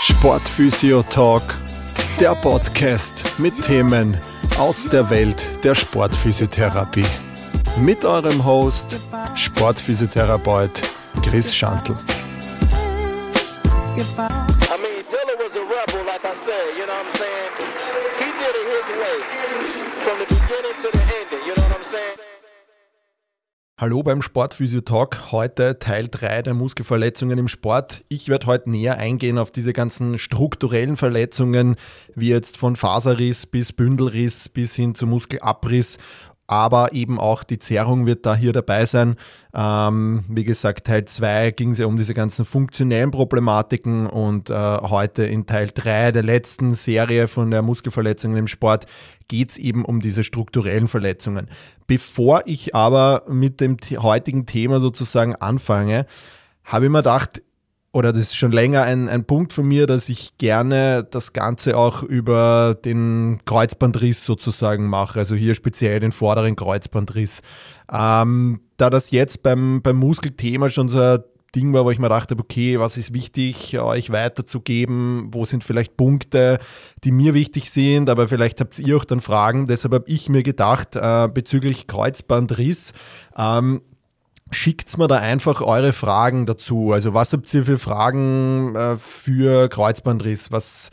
Sportphysio Talk, der Podcast mit Themen aus der Welt der Sportphysiotherapie. Mit eurem Host, Sportphysiotherapeut Chris Schantl. From the beginning to the ending, Hallo beim Sportphysio Talk. Heute Teil 3 der Muskelverletzungen im Sport. Ich werde heute näher eingehen auf diese ganzen strukturellen Verletzungen, wie jetzt von Faserriss bis Bündelriss bis hin zu Muskelabriss aber eben auch die Zerrung wird da hier dabei sein. Ähm, wie gesagt, Teil 2 ging es ja um diese ganzen funktionellen Problematiken und äh, heute in Teil 3 der letzten Serie von der Muskelverletzungen im Sport geht es eben um diese strukturellen Verletzungen. Bevor ich aber mit dem heutigen Thema sozusagen anfange, habe ich mir gedacht, oder das ist schon länger ein, ein Punkt von mir, dass ich gerne das Ganze auch über den Kreuzbandriss sozusagen mache, also hier speziell den vorderen Kreuzbandriss. Ähm, da das jetzt beim, beim Muskelthema schon so ein Ding war, wo ich mir dachte, okay, was ist wichtig, euch weiterzugeben, wo sind vielleicht Punkte, die mir wichtig sind, aber vielleicht habt ihr auch dann Fragen. Deshalb habe ich mir gedacht, äh, bezüglich Kreuzbandriss, ähm, Schickt mir da einfach eure Fragen dazu. Also was habt ihr für Fragen äh, für Kreuzbandriss? Was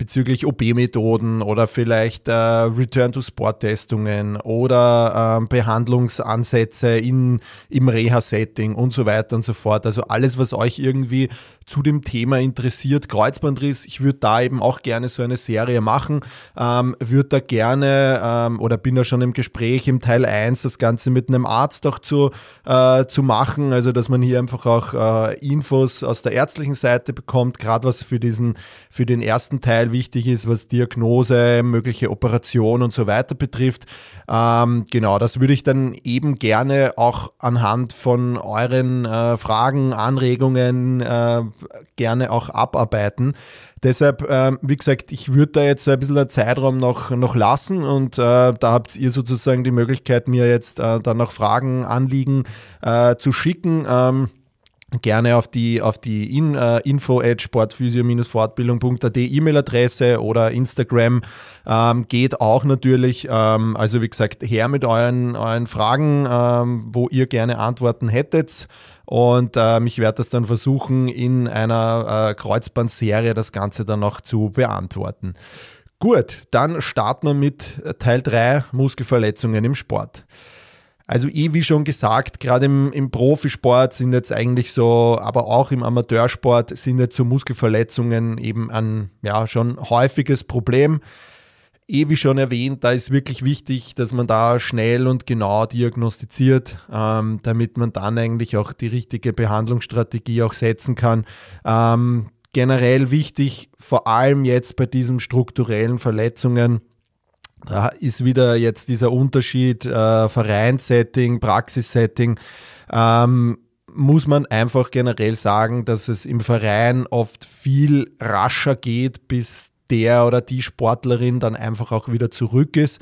bezüglich OP-Methoden oder vielleicht äh, Return-to-Sport-Testungen oder äh, Behandlungsansätze in, im Reha-Setting und so weiter und so fort. Also alles, was euch irgendwie zu dem Thema interessiert, Kreuzbandriss, ich würde da eben auch gerne so eine Serie machen, ähm, würde da gerne ähm, oder bin da schon im Gespräch im Teil 1 das Ganze mit einem Arzt auch zu, äh, zu machen, also dass man hier einfach auch äh, Infos aus der ärztlichen Seite bekommt, gerade was für diesen, für den ersten Teil wichtig ist, was Diagnose, mögliche Operation und so weiter betrifft. Ähm, genau, das würde ich dann eben gerne auch anhand von euren äh, Fragen, Anregungen äh, gerne auch abarbeiten. Deshalb, äh, wie gesagt, ich würde da jetzt ein bisschen einen Zeitraum noch, noch lassen und äh, da habt ihr sozusagen die Möglichkeit, mir jetzt äh, dann noch Fragen, Anliegen äh, zu schicken. Ähm, gerne auf die, auf die in, uh, info at sportphysio-fortbildung.at E-Mail-Adresse oder Instagram ähm, geht auch natürlich. Ähm, also wie gesagt, her mit euren, euren Fragen, ähm, wo ihr gerne Antworten hättet. Und ähm, ich werde das dann versuchen, in einer äh, Kreuzbandserie das Ganze dann noch zu beantworten. Gut, dann starten wir mit Teil 3 Muskelverletzungen im Sport. Also eh wie schon gesagt, gerade im, im Profisport sind jetzt eigentlich so, aber auch im Amateursport sind jetzt so Muskelverletzungen eben ein ja schon häufiges Problem. Eh wie schon erwähnt, da ist wirklich wichtig, dass man da schnell und genau diagnostiziert, ähm, damit man dann eigentlich auch die richtige Behandlungsstrategie auch setzen kann. Ähm, generell wichtig, vor allem jetzt bei diesen strukturellen Verletzungen, da ist wieder jetzt dieser Unterschied äh, Vereinssetting, Praxissetting. Ähm, muss man einfach generell sagen, dass es im Verein oft viel rascher geht, bis der oder die Sportlerin dann einfach auch wieder zurück ist.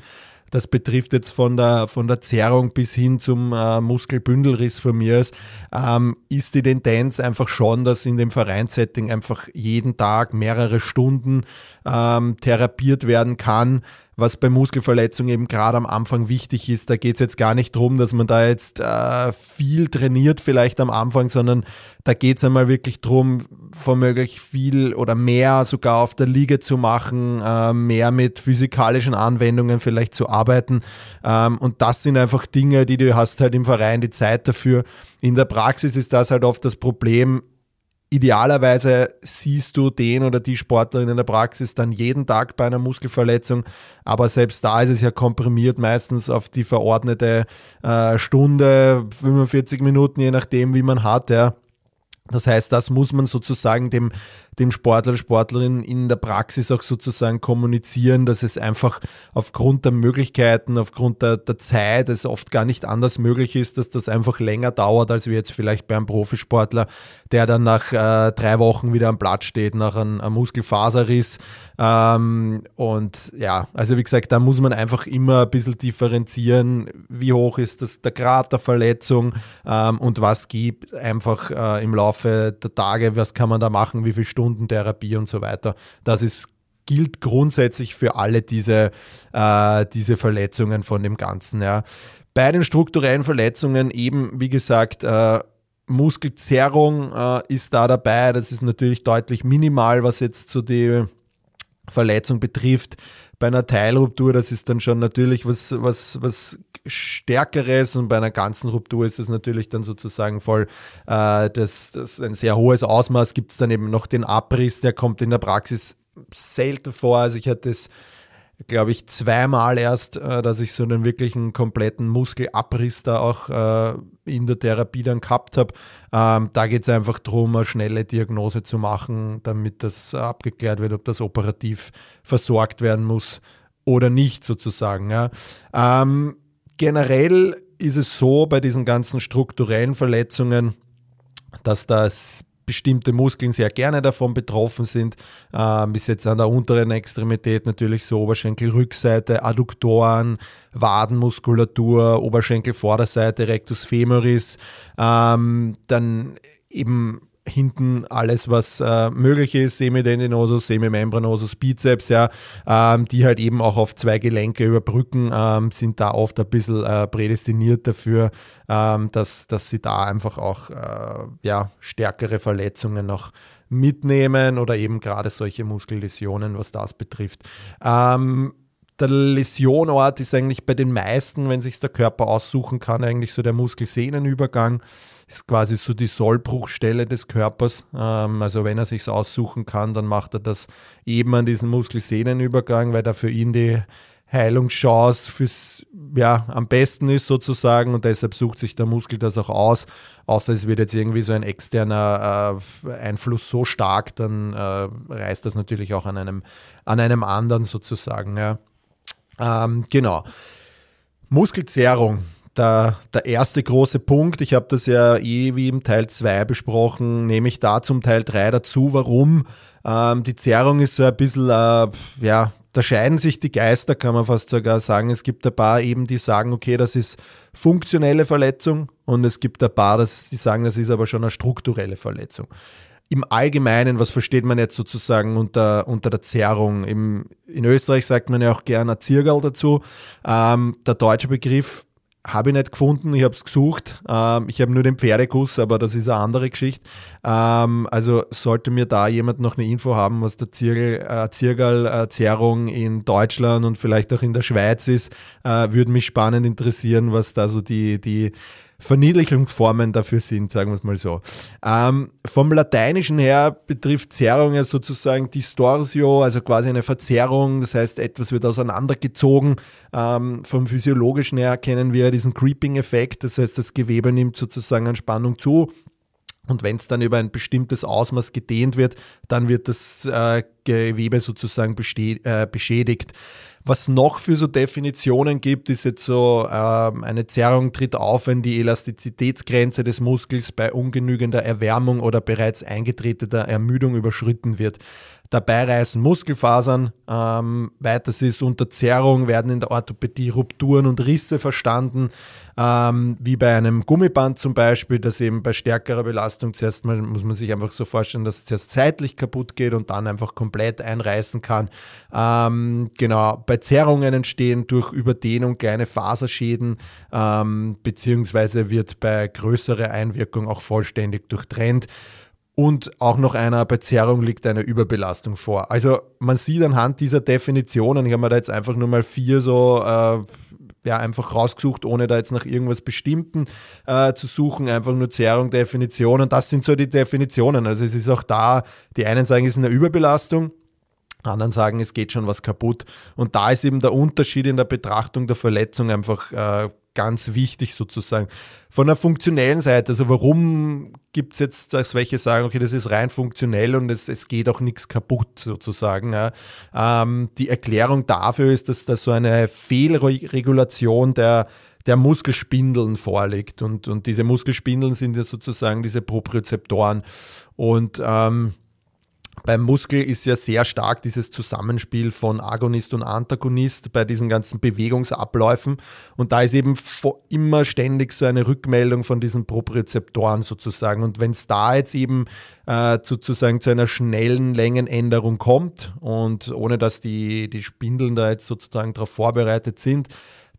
Das betrifft jetzt von der, von der Zerrung bis hin zum äh, Muskelbündelriss von mir ist, ähm, ist die Tendenz einfach schon, dass in dem Vereinssetting einfach jeden Tag mehrere Stunden ähm, therapiert werden kann was bei Muskelverletzungen eben gerade am Anfang wichtig ist. Da geht es jetzt gar nicht darum, dass man da jetzt äh, viel trainiert vielleicht am Anfang, sondern da geht es einmal wirklich darum, womöglich viel oder mehr sogar auf der Liege zu machen, äh, mehr mit physikalischen Anwendungen vielleicht zu arbeiten. Ähm, und das sind einfach Dinge, die du hast halt im Verein die Zeit dafür. In der Praxis ist das halt oft das Problem, Idealerweise siehst du den oder die Sportlerin in der Praxis dann jeden Tag bei einer Muskelverletzung, aber selbst da ist es ja komprimiert meistens auf die verordnete äh, Stunde, 45 Minuten, je nachdem, wie man hat. Ja. Das heißt, das muss man sozusagen dem, dem Sportler, Sportlerin in der Praxis auch sozusagen kommunizieren, dass es einfach aufgrund der Möglichkeiten, aufgrund der, der Zeit, es oft gar nicht anders möglich ist, dass das einfach länger dauert, als wie jetzt vielleicht bei einem Profisportler, der dann nach äh, drei Wochen wieder am Platz steht, nach einem, einem Muskelfaserriss. Ähm, und ja, also wie gesagt, da muss man einfach immer ein bisschen differenzieren, wie hoch ist das, der Grad der Verletzung ähm, und was gibt einfach äh, im Laufe der Tage, was kann man da machen, wie viele Stunden Therapie und so weiter. Das ist gilt grundsätzlich für alle diese, äh, diese Verletzungen von dem Ganzen. Ja. Bei den strukturellen Verletzungen eben, wie gesagt, äh, Muskelzerrung äh, ist da dabei. Das ist natürlich deutlich minimal, was jetzt so die Verletzung betrifft. Bei einer Teilruptur, das ist dann schon natürlich was, was, was Stärkeres und bei einer ganzen Ruptur ist es natürlich dann sozusagen voll äh, das, das ein sehr hohes Ausmaß. Gibt es dann eben noch den Abriss, der kommt in der Praxis selten vor. Also ich hatte es glaube ich, zweimal erst, äh, dass ich so einen wirklichen kompletten Muskelabriss da auch äh, in der Therapie dann gehabt habe. Ähm, da geht es einfach darum, eine schnelle Diagnose zu machen, damit das abgeklärt wird, ob das operativ versorgt werden muss oder nicht sozusagen. Ja. Ähm, generell ist es so bei diesen ganzen strukturellen Verletzungen, dass das bestimmte Muskeln sehr gerne davon betroffen sind. Ähm, bis jetzt an der unteren Extremität natürlich so Oberschenkelrückseite, Adduktoren, Wadenmuskulatur, Oberschenkelvorderseite, Rectus femoris. Ähm, dann eben hinten alles, was äh, möglich ist, Semidendinosus, Semimembranosus, Bizeps, ja, ähm, die halt eben auch auf zwei Gelenke überbrücken, ähm, sind da oft ein bisschen äh, prädestiniert dafür, ähm, dass, dass sie da einfach auch äh, ja, stärkere Verletzungen noch mitnehmen oder eben gerade solche Muskelläsionen, was das betrifft. Ähm, der Lesionort ist eigentlich bei den meisten, wenn sich der Körper aussuchen kann, eigentlich so der Muskelsehnenübergang ist quasi so die Sollbruchstelle des Körpers. Ähm, also wenn er sich aussuchen kann, dann macht er das eben an diesem Muskelsehnenübergang, weil da für ihn die Heilungschance fürs, ja, am besten ist sozusagen und deshalb sucht sich der Muskel das auch aus. Außer es wird jetzt irgendwie so ein externer äh, Einfluss so stark, dann äh, reißt das natürlich auch an einem, an einem anderen sozusagen. Ja. Ähm, genau. Muskelzerrung der, der erste große Punkt. Ich habe das ja eh wie im Teil 2 besprochen, nehme ich da zum Teil 3 dazu. Warum? Ähm, die Zerrung ist so ein bisschen, äh, ja, da scheiden sich die Geister, kann man fast sogar sagen. Es gibt ein paar eben, die sagen, okay, das ist funktionelle Verletzung und es gibt ein paar, die sagen, das ist aber schon eine strukturelle Verletzung. Im Allgemeinen, was versteht man jetzt sozusagen unter, unter der Zerrung? Im, in Österreich sagt man ja auch gerne Zirgal dazu. Ähm, der deutsche Begriff habe ich nicht gefunden, ich habe es gesucht. Ähm, ich habe nur den Pferdekuss, aber das ist eine andere Geschichte. Ähm, also sollte mir da jemand noch eine Info haben, was der Zirgal äh, in Deutschland und vielleicht auch in der Schweiz ist, äh, würde mich spannend interessieren, was da so die, die Verniedlichungsformen dafür sind, sagen wir es mal so. Ähm, vom Lateinischen her betrifft Zerrung ja sozusagen Distorsio, also quasi eine Verzerrung, das heißt, etwas wird auseinandergezogen. Ähm, vom Physiologischen her kennen wir diesen Creeping-Effekt, das heißt, das Gewebe nimmt sozusagen an Spannung zu. Und wenn es dann über ein bestimmtes Ausmaß gedehnt wird, dann wird das äh, Gewebe sozusagen äh, beschädigt. Was noch für so Definitionen gibt, ist jetzt so, äh, eine Zerrung tritt auf, wenn die Elastizitätsgrenze des Muskels bei ungenügender Erwärmung oder bereits eingetretener Ermüdung überschritten wird. Dabei reißen Muskelfasern. Ähm, weiters ist unter Zerrung werden in der Orthopädie Rupturen und Risse verstanden, ähm, wie bei einem Gummiband zum Beispiel, das eben bei stärkerer Belastung zuerst mal, muss man sich einfach so vorstellen, dass es zuerst zeitlich kaputt geht und dann einfach komplett einreißen kann. Ähm, genau, bei Zerrungen entstehen durch Überdehnung kleine Faserschäden, ähm, beziehungsweise wird bei größerer Einwirkung auch vollständig durchtrennt. Und auch noch einer bei Zerrung liegt eine Überbelastung vor. Also man sieht anhand dieser Definitionen, ich habe mir da jetzt einfach nur mal vier so äh, ja, einfach rausgesucht, ohne da jetzt nach irgendwas Bestimmten äh, zu suchen, einfach nur Zerrung, Definition. Und das sind so die Definitionen. Also es ist auch da, die einen sagen, es ist eine Überbelastung, anderen sagen, es geht schon was kaputt. Und da ist eben der Unterschied in der Betrachtung der Verletzung einfach äh, ganz wichtig sozusagen. Von der funktionellen Seite, also warum gibt es jetzt, dass welche sagen, okay, das ist rein funktionell und es, es geht auch nichts kaputt sozusagen. Ja. Ähm, die Erklärung dafür ist, dass da so eine Fehlregulation der der Muskelspindeln vorliegt. Und, und diese Muskelspindeln sind ja sozusagen diese Propriozeptoren. Und ähm, beim Muskel ist ja sehr stark dieses Zusammenspiel von Agonist und Antagonist bei diesen ganzen Bewegungsabläufen. Und da ist eben immer ständig so eine Rückmeldung von diesen Propriozeptoren sozusagen. Und wenn es da jetzt eben äh, sozusagen zu einer schnellen Längenänderung kommt und ohne dass die, die Spindeln da jetzt sozusagen darauf vorbereitet sind,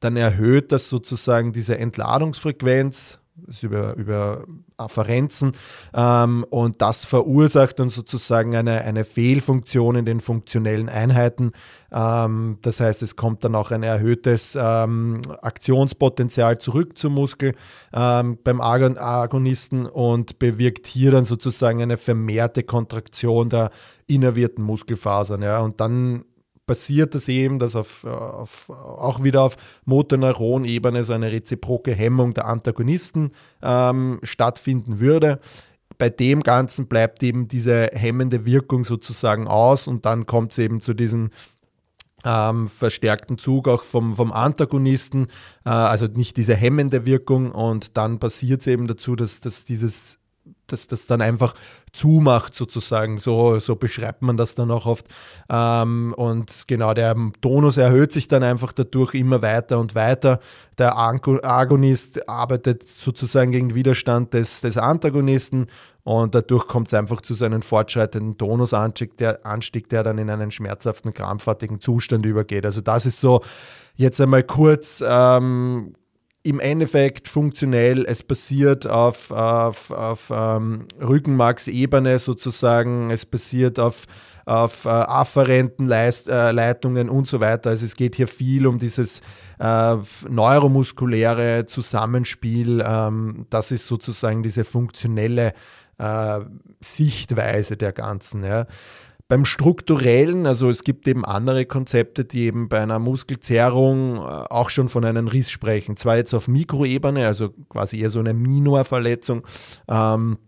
dann erhöht das sozusagen diese Entladungsfrequenz über, über Afferenzen ähm, und das verursacht dann sozusagen eine, eine Fehlfunktion in den funktionellen Einheiten. Ähm, das heißt, es kommt dann auch ein erhöhtes ähm, Aktionspotenzial zurück zum Muskel ähm, beim Agonisten und bewirkt hier dann sozusagen eine vermehrte Kontraktion der innervierten Muskelfasern. Ja, und dann passiert das eben, dass auf, auf, auch wieder auf Motoneuronebene so eine reziproke Hemmung der Antagonisten ähm, stattfinden würde. Bei dem Ganzen bleibt eben diese hemmende Wirkung sozusagen aus und dann kommt es eben zu diesem ähm, verstärkten Zug auch vom, vom Antagonisten, äh, also nicht diese hemmende Wirkung und dann passiert es eben dazu, dass, dass dieses dass das dann einfach zumacht sozusagen. So, so beschreibt man das dann auch oft. Ähm, und genau, der Tonus erhöht sich dann einfach dadurch immer weiter und weiter. Der Agonist arbeitet sozusagen gegen Widerstand des, des Antagonisten und dadurch kommt es einfach zu so einem fortschreitenden Tonusanstieg, der, Anstieg, der dann in einen schmerzhaften, krampfartigen Zustand übergeht. Also das ist so jetzt einmal kurz ähm, im Endeffekt funktionell, es basiert auf, auf, auf ähm, Rückenmarksebene sozusagen, es basiert auf, auf äh, afferenten Leist, äh, Leitungen und so weiter. Also es geht hier viel um dieses äh, neuromuskuläre Zusammenspiel. Ähm, das ist sozusagen diese funktionelle äh, Sichtweise der Ganzen. Ja. Beim strukturellen, also es gibt eben andere Konzepte, die eben bei einer Muskelzerrung äh, auch schon von einem Riss sprechen. Zwar jetzt auf Mikroebene, also quasi eher so eine Minorverletzung. Ähm,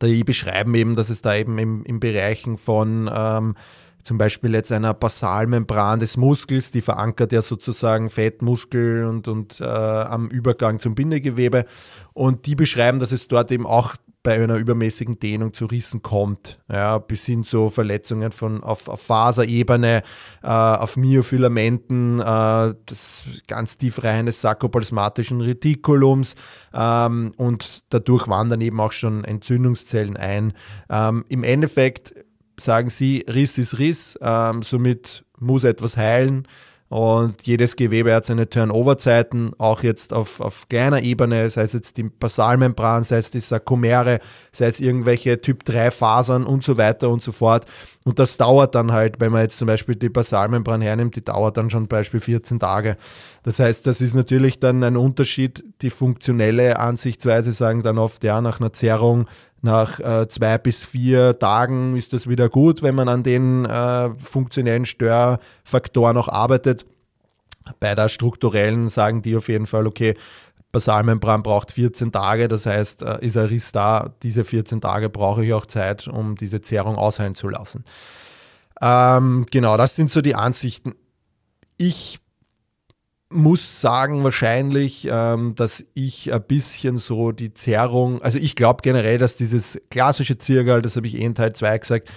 die beschreiben eben, dass es da eben im, im Bereichen von ähm, zum Beispiel jetzt einer Basalmembran des Muskels, die verankert ja sozusagen Fettmuskel und, und äh, am Übergang zum Bindegewebe. Und die beschreiben, dass es dort eben auch bei einer übermäßigen Dehnung zu Rissen kommt, ja, bis hin zu Verletzungen von, auf, auf Faserebene, äh, auf Myofilamenten, äh, des ganz tiefreihen des sarkoplasmatischen Retikulums ähm, und dadurch wandern eben auch schon Entzündungszellen ein. Ähm, Im Endeffekt sagen sie, Riss ist Riss, ähm, somit muss etwas heilen. Und jedes Gewebe hat seine Turnover-Zeiten, auch jetzt auf, auf kleiner Ebene, sei es jetzt die Basalmembran, sei es die Sarkomere, sei es irgendwelche Typ-3-Fasern und so weiter und so fort. Und das dauert dann halt, wenn man jetzt zum Beispiel die Basalmembran hernimmt, die dauert dann schon Beispiel 14 Tage. Das heißt, das ist natürlich dann ein Unterschied. Die funktionelle Ansichtsweise sagen dann oft, ja, nach einer Zerrung nach äh, zwei bis vier Tagen ist das wieder gut, wenn man an den äh, funktionellen Störfaktoren noch arbeitet. Bei der strukturellen sagen die auf jeden Fall, okay, Basalmembran braucht 14 Tage, das heißt, äh, ist ein Riss da, diese 14 Tage brauche ich auch Zeit, um diese Zerrung ausheilen zu lassen. Ähm, genau, das sind so die Ansichten. Ich muss sagen wahrscheinlich, ähm, dass ich ein bisschen so die Zerrung, also ich glaube generell, dass dieses klassische Zirgal, das habe ich eh in Teil 2 gesagt,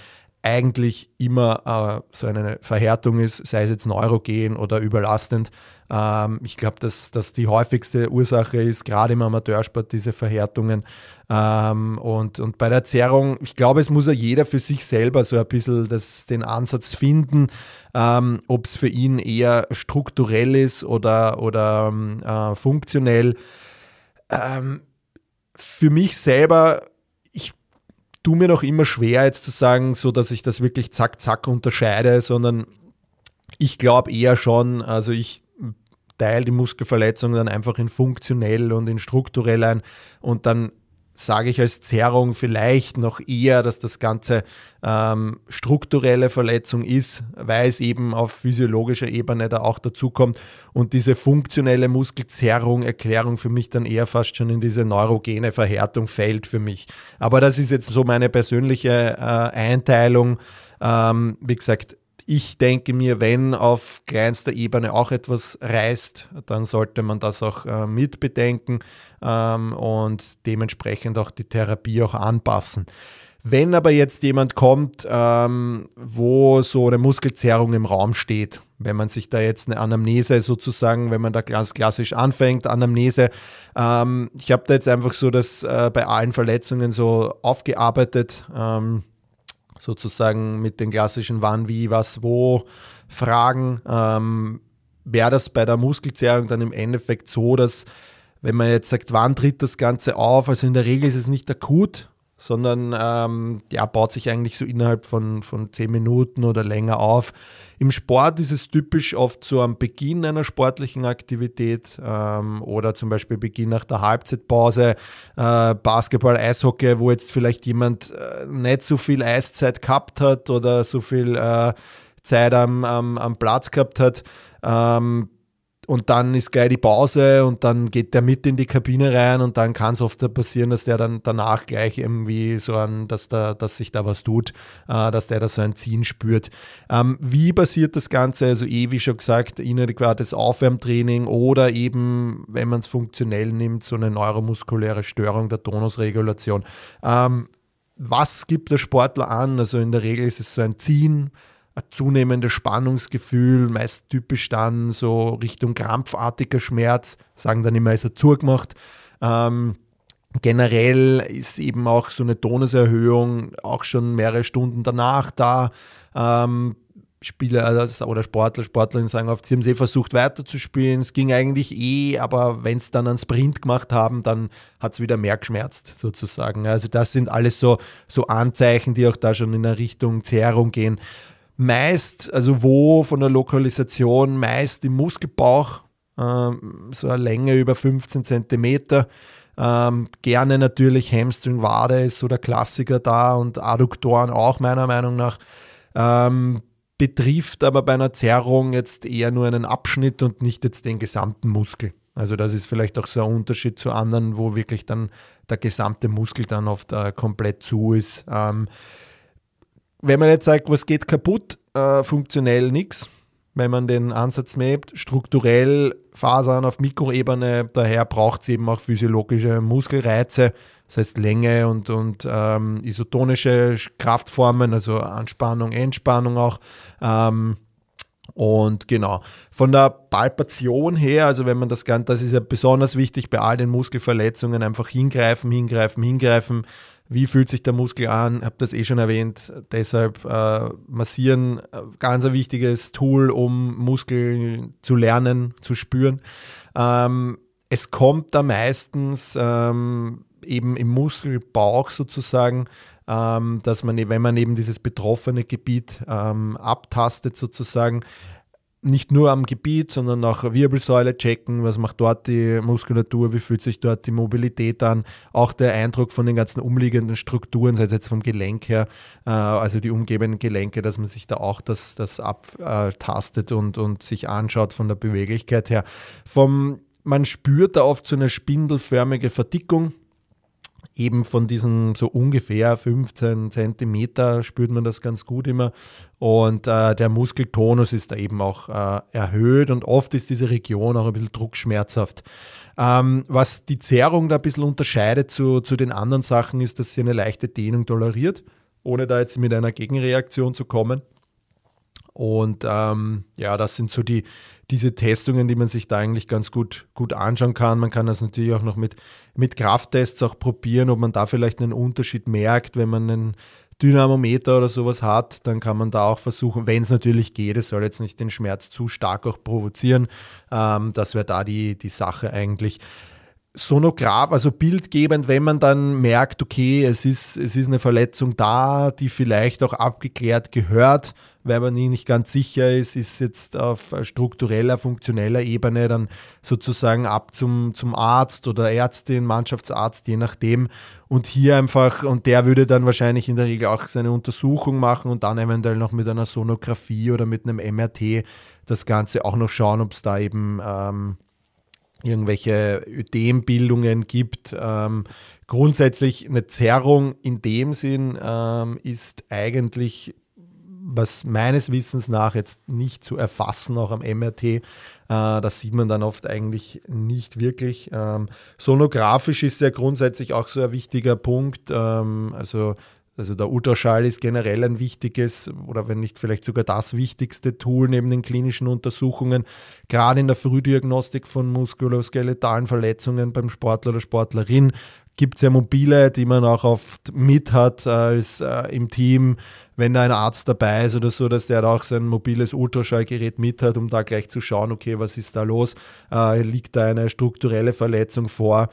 eigentlich immer äh, so eine Verhärtung ist, sei es jetzt neurogen oder überlastend. Ähm, ich glaube, dass das die häufigste Ursache ist, gerade im Amateursport, diese Verhärtungen. Ähm, und, und bei der Zerrung, ich glaube, es muss ja jeder für sich selber so ein bisschen das, den Ansatz finden, ähm, ob es für ihn eher strukturell ist oder, oder ähm, äh, funktionell. Ähm, für mich selber tue mir noch immer schwer, jetzt zu sagen, so dass ich das wirklich zack, zack unterscheide, sondern ich glaube eher schon, also ich teile die Muskelverletzung dann einfach in funktionell und in strukturell ein und dann sage ich als Zerrung vielleicht noch eher, dass das Ganze ähm, strukturelle Verletzung ist, weil es eben auf physiologischer Ebene da auch dazukommt und diese funktionelle Muskelzerrung, Erklärung für mich dann eher fast schon in diese neurogene Verhärtung fällt für mich. Aber das ist jetzt so meine persönliche äh, Einteilung. Ähm, wie gesagt, ich denke mir, wenn auf kleinster Ebene auch etwas reißt, dann sollte man das auch äh, mitbedenken ähm, und dementsprechend auch die Therapie auch anpassen. Wenn aber jetzt jemand kommt, ähm, wo so eine Muskelzerrung im Raum steht, wenn man sich da jetzt eine Anamnese sozusagen, wenn man da ganz klassisch anfängt, Anamnese, ähm, ich habe da jetzt einfach so das äh, bei allen Verletzungen so aufgearbeitet. Ähm, sozusagen mit den klassischen Wann, wie, was, wo Fragen. Ähm, Wäre das bei der Muskelzerrung dann im Endeffekt so, dass wenn man jetzt sagt, wann tritt das Ganze auf, also in der Regel ist es nicht akut, sondern ähm, ja, baut sich eigentlich so innerhalb von, von zehn Minuten oder länger auf. Im Sport ist es typisch oft so am Beginn einer sportlichen Aktivität ähm, oder zum Beispiel Beginn nach der Halbzeitpause, äh, Basketball, Eishockey, wo jetzt vielleicht jemand äh, nicht so viel Eiszeit gehabt hat oder so viel äh, Zeit am, am, am Platz gehabt hat. Ähm, und dann ist gleich die Pause und dann geht der mit in die Kabine rein und dann kann es oft passieren, dass der dann danach gleich irgendwie so ein, dass da, dass sich da was tut, äh, dass der da so ein Ziehen spürt. Ähm, wie passiert das Ganze? Also eh, wie schon gesagt, inadäquates Aufwärmtraining oder eben, wenn man es funktionell nimmt, so eine neuromuskuläre Störung der Tonusregulation. Ähm, was gibt der Sportler an? Also in der Regel ist es so ein Ziehen, ein zunehmendes Spannungsgefühl, meist typisch dann so Richtung krampfartiger Schmerz, sagen dann immer, ist er zugemacht. Ähm, generell ist eben auch so eine Tonuserhöhung auch schon mehrere Stunden danach da. Ähm, Spieler also, oder Sportler, Sportlerinnen sagen oft, sie haben eh versucht weiterzuspielen, es ging eigentlich eh, aber wenn es dann einen Sprint gemacht haben, dann hat es wieder mehr geschmerzt sozusagen. Also das sind alles so, so Anzeichen, die auch da schon in eine Richtung Zerrung gehen meist, also wo von der Lokalisation, meist im Muskelbauch, ähm, so eine Länge über 15 Zentimeter. Ähm, gerne natürlich Hamstring, Wade ist so der Klassiker da und Adduktoren auch meiner Meinung nach. Ähm, betrifft aber bei einer Zerrung jetzt eher nur einen Abschnitt und nicht jetzt den gesamten Muskel. Also das ist vielleicht auch so ein Unterschied zu anderen, wo wirklich dann der gesamte Muskel dann oft äh, komplett zu ist. Ähm, wenn man jetzt sagt, was geht kaputt, äh, funktionell nichts. Wenn man den Ansatz macht, strukturell Fasern auf Mikroebene, daher braucht es eben auch physiologische Muskelreize, das heißt Länge und, und ähm, isotonische Kraftformen, also Anspannung, Entspannung auch. Ähm, und genau, von der Palpation her, also wenn man das Ganze, das ist ja besonders wichtig bei all den Muskelverletzungen, einfach hingreifen, hingreifen, hingreifen wie fühlt sich der Muskel an? Ich habe das eh schon erwähnt. Deshalb äh, massieren, äh, ganz ein wichtiges Tool, um Muskeln zu lernen, zu spüren. Ähm, es kommt da meistens ähm, eben im Muskelbauch sozusagen, ähm, dass man, wenn man eben dieses betroffene Gebiet ähm, abtastet sozusagen, nicht nur am Gebiet, sondern auch Wirbelsäule checken, was macht dort die Muskulatur, wie fühlt sich dort die Mobilität an, auch der Eindruck von den ganzen umliegenden Strukturen, sei es jetzt vom Gelenk her, äh, also die umgebenden Gelenke, dass man sich da auch das, das abtastet und, und sich anschaut von der Beweglichkeit her. Vom, man spürt da oft so eine spindelförmige Verdickung, eben von diesen so ungefähr 15 Zentimeter spürt man das ganz gut immer. Und äh, der Muskeltonus ist da eben auch äh, erhöht und oft ist diese Region auch ein bisschen druckschmerzhaft. Ähm, was die Zerrung da ein bisschen unterscheidet zu, zu den anderen Sachen, ist, dass sie eine leichte Dehnung toleriert, ohne da jetzt mit einer Gegenreaktion zu kommen. Und ähm, ja, das sind so die, diese Testungen, die man sich da eigentlich ganz gut, gut anschauen kann. Man kann das natürlich auch noch mit, mit Krafttests auch probieren, ob man da vielleicht einen Unterschied merkt, wenn man einen Dynamometer oder sowas hat, dann kann man da auch versuchen, wenn es natürlich geht, es soll jetzt nicht den Schmerz zu stark auch provozieren. Ähm, das wäre da die, die Sache eigentlich sonograf, also bildgebend, wenn man dann merkt, okay, es ist, es ist eine Verletzung da, die vielleicht auch abgeklärt gehört, weil man nicht ganz sicher ist, ist jetzt auf struktureller, funktioneller Ebene dann sozusagen ab zum, zum Arzt oder Ärztin, Mannschaftsarzt, je nachdem. Und hier einfach, und der würde dann wahrscheinlich in der Regel auch seine Untersuchung machen und dann eventuell noch mit einer Sonographie oder mit einem MRT das Ganze auch noch schauen, ob es da eben ähm, irgendwelche Ödembildungen gibt. Ähm, grundsätzlich eine Zerrung in dem Sinn ähm, ist eigentlich, was meines Wissens nach jetzt nicht zu erfassen, auch am MRT. Äh, das sieht man dann oft eigentlich nicht wirklich. Ähm, sonografisch ist ja grundsätzlich auch so ein wichtiger Punkt. Ähm, also also der Ultraschall ist generell ein wichtiges oder wenn nicht vielleicht sogar das wichtigste Tool neben den klinischen Untersuchungen, gerade in der Frühdiagnostik von muskuloskeletalen Verletzungen beim Sportler oder Sportlerin. Gibt es ja mobile, die man auch oft mit hat als äh, im Team, wenn da ein Arzt dabei ist oder so, dass der auch sein mobiles Ultraschallgerät mit hat, um da gleich zu schauen, okay, was ist da los? Äh, liegt da eine strukturelle Verletzung vor?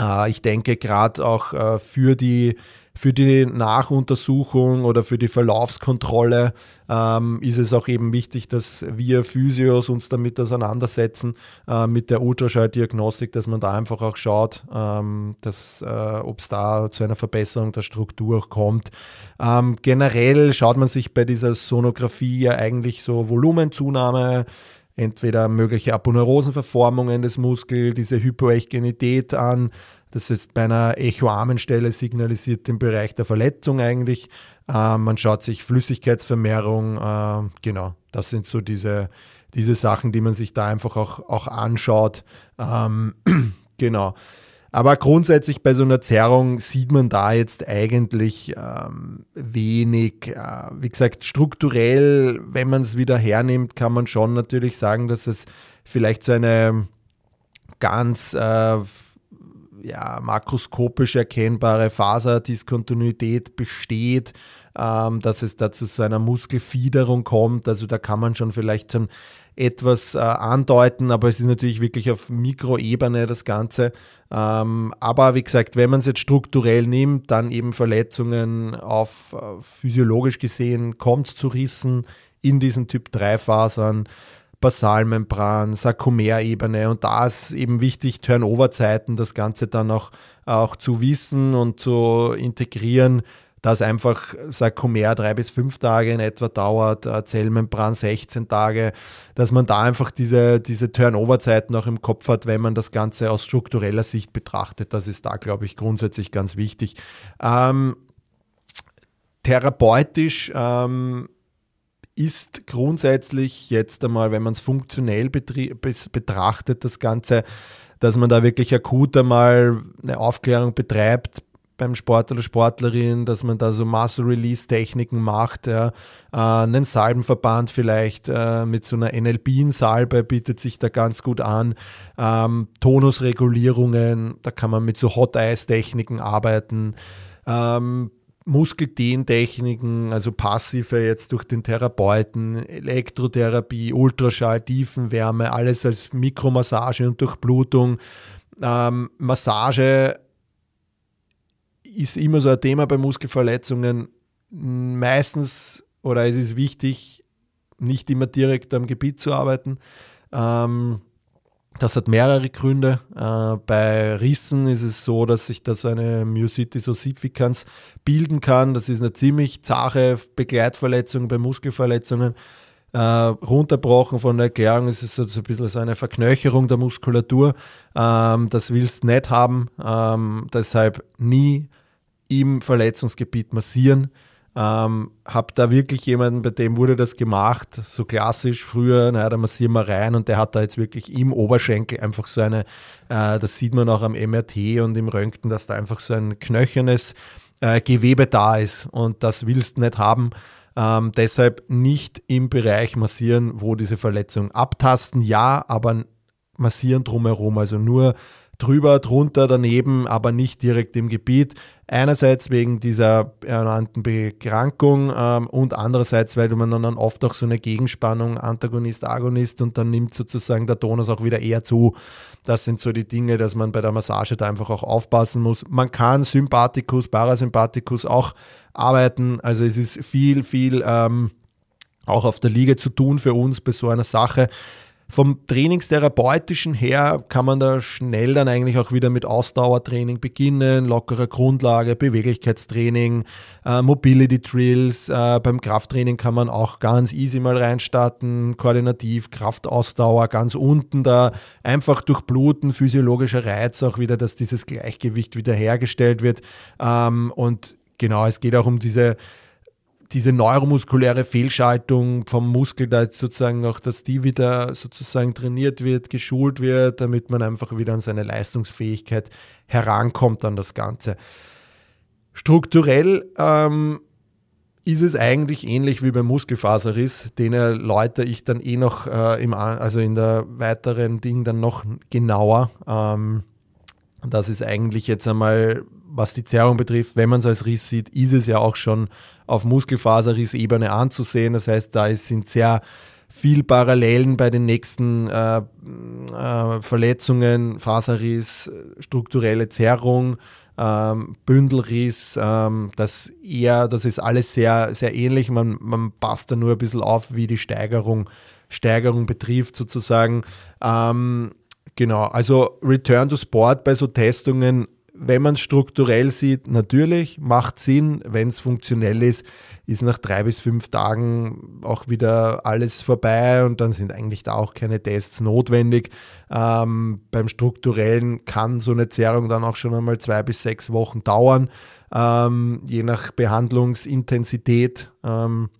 Äh, ich denke gerade auch äh, für die für die Nachuntersuchung oder für die Verlaufskontrolle ähm, ist es auch eben wichtig, dass wir Physios uns damit auseinandersetzen, äh, mit der Ultraschalldiagnostik, dass man da einfach auch schaut, ähm, äh, ob es da zu einer Verbesserung der Struktur kommt. Ähm, generell schaut man sich bei dieser Sonographie ja eigentlich so Volumenzunahme, entweder mögliche Aponeurosenverformungen des Muskels, diese Hypoechgenität an, das ist bei einer Echoarmenstelle signalisiert den Bereich der Verletzung eigentlich. Äh, man schaut sich Flüssigkeitsvermehrung, äh, genau, das sind so diese, diese Sachen, die man sich da einfach auch, auch anschaut. Ähm, genau. Aber grundsätzlich bei so einer Zerrung sieht man da jetzt eigentlich ähm, wenig. Äh, wie gesagt, strukturell, wenn man es wieder hernimmt, kann man schon natürlich sagen, dass es vielleicht so eine ganz äh, ja, makroskopisch erkennbare Faserdiskontinuität besteht, ähm, dass es da zu einer Muskelfiederung kommt. Also da kann man schon vielleicht schon etwas äh, andeuten, aber es ist natürlich wirklich auf Mikroebene das Ganze. Ähm, aber wie gesagt, wenn man es jetzt strukturell nimmt, dann eben Verletzungen auf äh, physiologisch gesehen kommt zu Rissen in diesen Typ 3 Fasern. Basalmembran, Sarkomerebene und da ist eben wichtig, Turnover-Zeiten, das Ganze dann auch, auch zu wissen und zu integrieren, dass einfach Sarkomer drei bis fünf Tage in etwa dauert, äh, Zellmembran 16 Tage, dass man da einfach diese, diese Turnover-Zeiten auch im Kopf hat, wenn man das Ganze aus struktureller Sicht betrachtet. Das ist da, glaube ich, grundsätzlich ganz wichtig. Ähm, therapeutisch ähm, ist grundsätzlich jetzt einmal, wenn man es funktionell betrachtet, das Ganze, dass man da wirklich akut einmal eine Aufklärung betreibt beim Sportler oder Sportlerin, dass man da so Muscle-Release-Techniken macht, ja. äh, einen Salbenverband vielleicht äh, mit so einer NLP-Salbe bietet sich da ganz gut an, ähm, Tonusregulierungen, da kann man mit so Hot-Ice-Techniken arbeiten, ähm, Muskeldehntechniken, also passive jetzt durch den Therapeuten, Elektrotherapie, Ultraschall, Tiefenwärme, alles als Mikromassage und Durchblutung. Ähm, Massage ist immer so ein Thema bei Muskelverletzungen. Meistens, oder es ist wichtig, nicht immer direkt am Gebiet zu arbeiten. Ähm, das hat mehrere Gründe. Äh, bei Rissen ist es so, dass sich da so eine Myositis ossificans bilden kann. Das ist eine ziemlich zache Begleitverletzung bei Muskelverletzungen. Äh, runterbrochen von der Erklärung ist es so ein bisschen so eine Verknöcherung der Muskulatur. Ähm, das willst du nicht haben. Ähm, deshalb nie im Verletzungsgebiet massieren. Ähm, habe da wirklich jemanden, bei dem wurde das gemacht, so klassisch früher, naja, da massieren wir rein und der hat da jetzt wirklich im Oberschenkel einfach so eine, äh, das sieht man auch am MRT und im Röntgen, dass da einfach so ein knöchernes äh, Gewebe da ist und das willst du nicht haben. Ähm, deshalb nicht im Bereich massieren, wo diese Verletzung abtasten, ja, aber massieren drumherum, also nur drüber, drunter, daneben, aber nicht direkt im Gebiet. Einerseits wegen dieser ernannten Bekrankung ähm, und andererseits, weil man dann oft auch so eine Gegenspannung, Antagonist, Agonist und dann nimmt sozusagen der Tonus auch wieder eher zu. Das sind so die Dinge, dass man bei der Massage da einfach auch aufpassen muss. Man kann Sympathikus, Parasympathikus auch arbeiten. Also es ist viel, viel ähm, auch auf der Liege zu tun für uns bei so einer Sache. Vom Trainingstherapeutischen her kann man da schnell dann eigentlich auch wieder mit Ausdauertraining beginnen, lockerer Grundlage, Beweglichkeitstraining, äh, Mobility Drills. Äh, beim Krafttraining kann man auch ganz easy mal reinstarten, koordinativ, Kraftausdauer ganz unten da, einfach durchbluten, physiologischer Reiz auch wieder, dass dieses Gleichgewicht wiederhergestellt wird. Ähm, und genau, es geht auch um diese diese neuromuskuläre Fehlschaltung vom Muskel da jetzt sozusagen auch, dass die wieder sozusagen trainiert wird, geschult wird, damit man einfach wieder an seine Leistungsfähigkeit herankommt an das Ganze. Strukturell ähm, ist es eigentlich ähnlich wie beim Muskelfaserriss, den erläutere ich dann eh noch äh, im, also in der weiteren Ding dann noch genauer. Ähm, das ist eigentlich jetzt einmal was die Zerrung betrifft, wenn man es als Riss sieht, ist es ja auch schon auf Muskelfaserrissebene anzusehen. Das heißt, da sind sehr viel Parallelen bei den nächsten äh, äh, Verletzungen, Faserriss, strukturelle Zerrung, ähm, Bündelriss, ähm, das eher, das ist alles sehr, sehr ähnlich. Man, man passt da nur ein bisschen auf, wie die Steigerung, Steigerung betrifft, sozusagen. Ähm, genau, also Return to Sport bei so Testungen wenn man es strukturell sieht, natürlich macht Sinn. Wenn es funktionell ist, ist nach drei bis fünf Tagen auch wieder alles vorbei und dann sind eigentlich da auch keine Tests notwendig. Ähm, beim strukturellen kann so eine Zerrung dann auch schon einmal zwei bis sechs Wochen dauern, ähm, je nach Behandlungsintensität, ähm,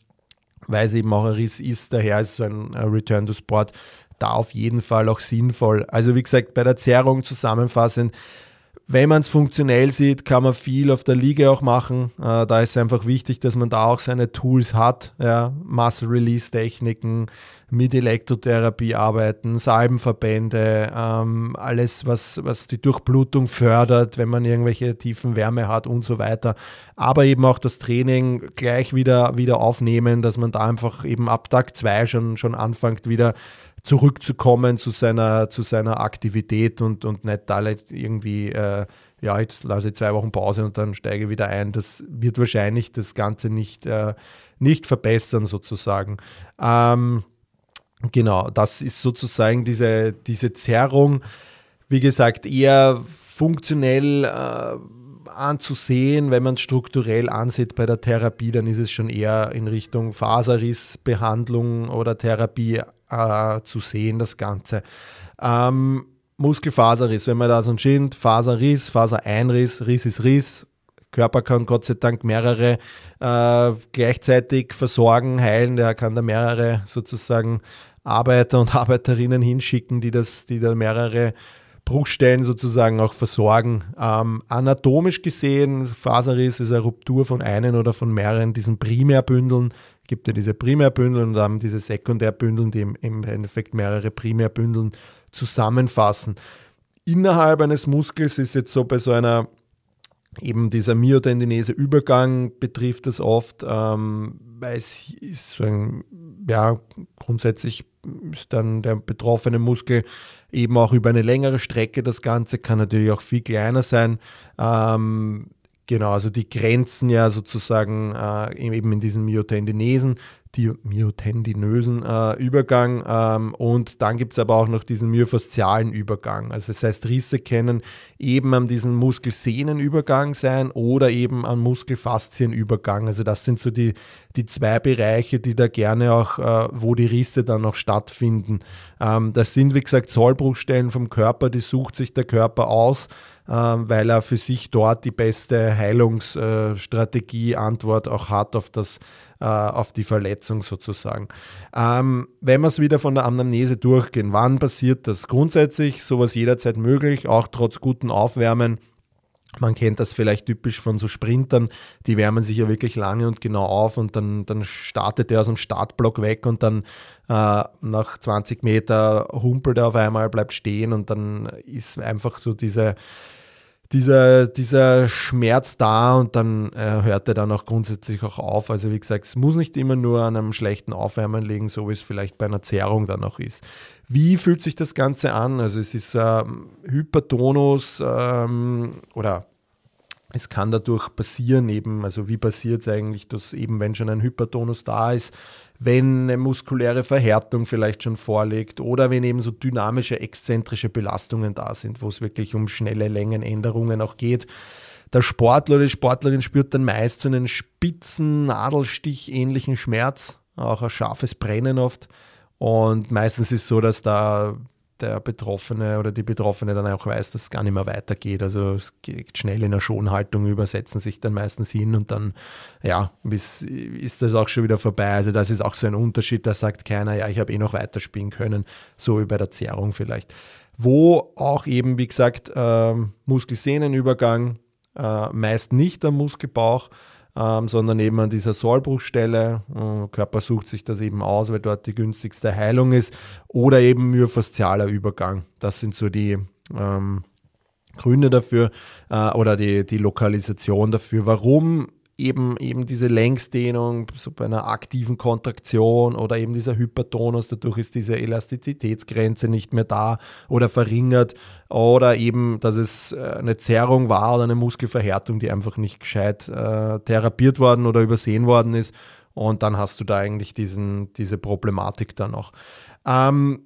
weil es eben auch ein Riss ist. Daher ist so ein Return to Sport da auf jeden Fall auch sinnvoll. Also wie gesagt, bei der Zerrung zusammenfassend, wenn man es funktionell sieht, kann man viel auf der Liga auch machen. Äh, da ist es einfach wichtig, dass man da auch seine Tools hat. Ja, Muscle Release Techniken, mit Elektrotherapie arbeiten, Salbenverbände, ähm, alles, was, was die Durchblutung fördert, wenn man irgendwelche tiefen Wärme hat und so weiter. Aber eben auch das Training gleich wieder, wieder aufnehmen, dass man da einfach eben ab Tag zwei schon, schon anfängt, wieder zurückzukommen zu seiner, zu seiner Aktivität und, und nicht alle irgendwie, äh, ja, jetzt lasse ich zwei Wochen Pause und dann steige wieder ein. Das wird wahrscheinlich das Ganze nicht, äh, nicht verbessern, sozusagen. Ähm, genau, das ist sozusagen diese, diese Zerrung, wie gesagt, eher funktionell. Äh, anzusehen. Wenn man es strukturell ansieht bei der Therapie, dann ist es schon eher in Richtung Faserrissbehandlung oder Therapie äh, zu sehen, das Ganze. Ähm, Muskelfaserriss, wenn man da so entschieden, Faserriss, Fasereinriss, Riss ist Riss. Körper kann Gott sei Dank mehrere äh, gleichzeitig versorgen, heilen. Der kann da mehrere sozusagen Arbeiter und Arbeiterinnen hinschicken, die das, die da mehrere Bruchstellen sozusagen auch versorgen. Ähm, anatomisch gesehen, Faserriss ist eine Ruptur von einem oder von mehreren diesen Primärbündeln. Es gibt ja diese Primärbündel und dann diese Sekundärbündeln, die im, im Endeffekt mehrere Primärbündeln zusammenfassen. Innerhalb eines Muskels ist jetzt so bei so einer eben dieser myotendinese Übergang betrifft das oft, ähm, weil es ist so ein, ja, grundsätzlich ist dann der betroffene Muskel eben auch über eine längere Strecke. Das Ganze kann natürlich auch viel kleiner sein. Ähm, genau, also die Grenzen ja sozusagen äh, eben in diesen Myotendinesen myotendinösen äh, Übergang ähm, und dann gibt es aber auch noch diesen myofaszialen Übergang. Also das heißt, Risse können eben an diesem Muskelsehnenübergang sein oder eben am Muskelfaszienübergang. Also das sind so die, die zwei Bereiche, die da gerne auch, äh, wo die Risse dann noch stattfinden. Ähm, das sind, wie gesagt, Sollbruchstellen vom Körper, die sucht sich der Körper aus, weil er für sich dort die beste Heilungsstrategie, Antwort auch hat auf das äh, auf die Verletzung sozusagen. Ähm, wenn wir es wieder von der Anamnese durchgehen, wann passiert das? Grundsätzlich sowas jederzeit möglich, auch trotz guten Aufwärmen Man kennt das vielleicht typisch von so Sprintern, die wärmen sich ja wirklich lange und genau auf und dann, dann startet er aus dem Startblock weg und dann äh, nach 20 Meter humpelt er auf einmal, bleibt stehen und dann ist einfach so diese, dieser, dieser Schmerz da und dann äh, hört er dann auch grundsätzlich auch auf. Also wie gesagt, es muss nicht immer nur an einem schlechten Aufwärmen liegen, so wie es vielleicht bei einer Zerrung dann auch ist. Wie fühlt sich das Ganze an? Also es ist ähm, Hypertonus ähm, oder es kann dadurch passieren, eben, also wie passiert es eigentlich, dass eben, wenn schon ein Hypertonus da ist, wenn eine muskuläre Verhärtung vielleicht schon vorliegt oder wenn eben so dynamische, exzentrische Belastungen da sind, wo es wirklich um schnelle Längenänderungen auch geht. Der Sportler oder die Sportlerin spürt dann meist so einen spitzen, Nadelstich ähnlichen Schmerz, auch ein scharfes Brennen oft. Und meistens ist es so, dass da der Betroffene oder die Betroffene dann auch weiß, dass es gar nicht mehr weitergeht. Also es geht schnell in eine Schonhaltung über, setzen sich dann meistens hin und dann, ja, bis, ist das auch schon wieder vorbei. Also das ist auch so ein Unterschied, da sagt keiner, ja, ich habe eh noch weiterspielen können, so wie bei der Zerrung vielleicht. Wo auch eben, wie gesagt, äh, Muskelsehnenübergang, äh, meist nicht am Muskelbauch, ähm, sondern eben an dieser Sollbruchstelle. Äh, Körper sucht sich das eben aus, weil dort die günstigste Heilung ist. Oder eben myofaszialer Übergang. Das sind so die ähm, Gründe dafür äh, oder die, die Lokalisation dafür. Warum eben, eben diese Längsdehnung, so bei einer aktiven Kontraktion oder eben dieser Hypertonus, dadurch ist diese Elastizitätsgrenze nicht mehr da oder verringert oder eben, dass es äh, eine Zerrung war oder eine Muskelverhärtung, die einfach nicht gescheit äh, therapiert worden oder übersehen worden ist und dann hast du da eigentlich diesen, diese Problematik dann noch. Ähm,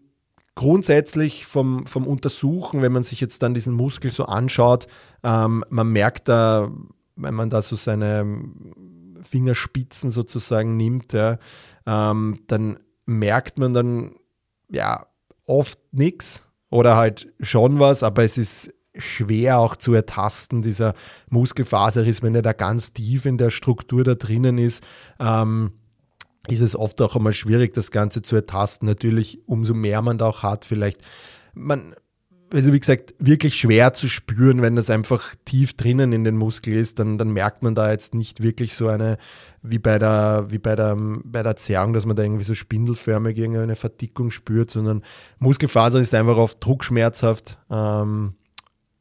grundsätzlich vom, vom Untersuchen, wenn man sich jetzt dann diesen Muskel so anschaut, ähm, man merkt da wenn man da so seine Fingerspitzen sozusagen nimmt, ja, ähm, dann merkt man dann ja oft nichts oder halt schon was, aber es ist schwer auch zu ertasten. Dieser Muskelfaserriss, wenn er da ganz tief in der Struktur da drinnen ist, ähm, ist es oft auch einmal schwierig, das Ganze zu ertasten. Natürlich, umso mehr man da auch hat, vielleicht man also wie gesagt, wirklich schwer zu spüren, wenn das einfach tief drinnen in den Muskel ist, dann, dann merkt man da jetzt nicht wirklich so eine, wie bei der, wie bei der, bei der Zerrung, dass man da irgendwie so spindelförmig irgendeine Verdickung spürt, sondern Muskelfaser ist einfach oft druckschmerzhaft. Ähm,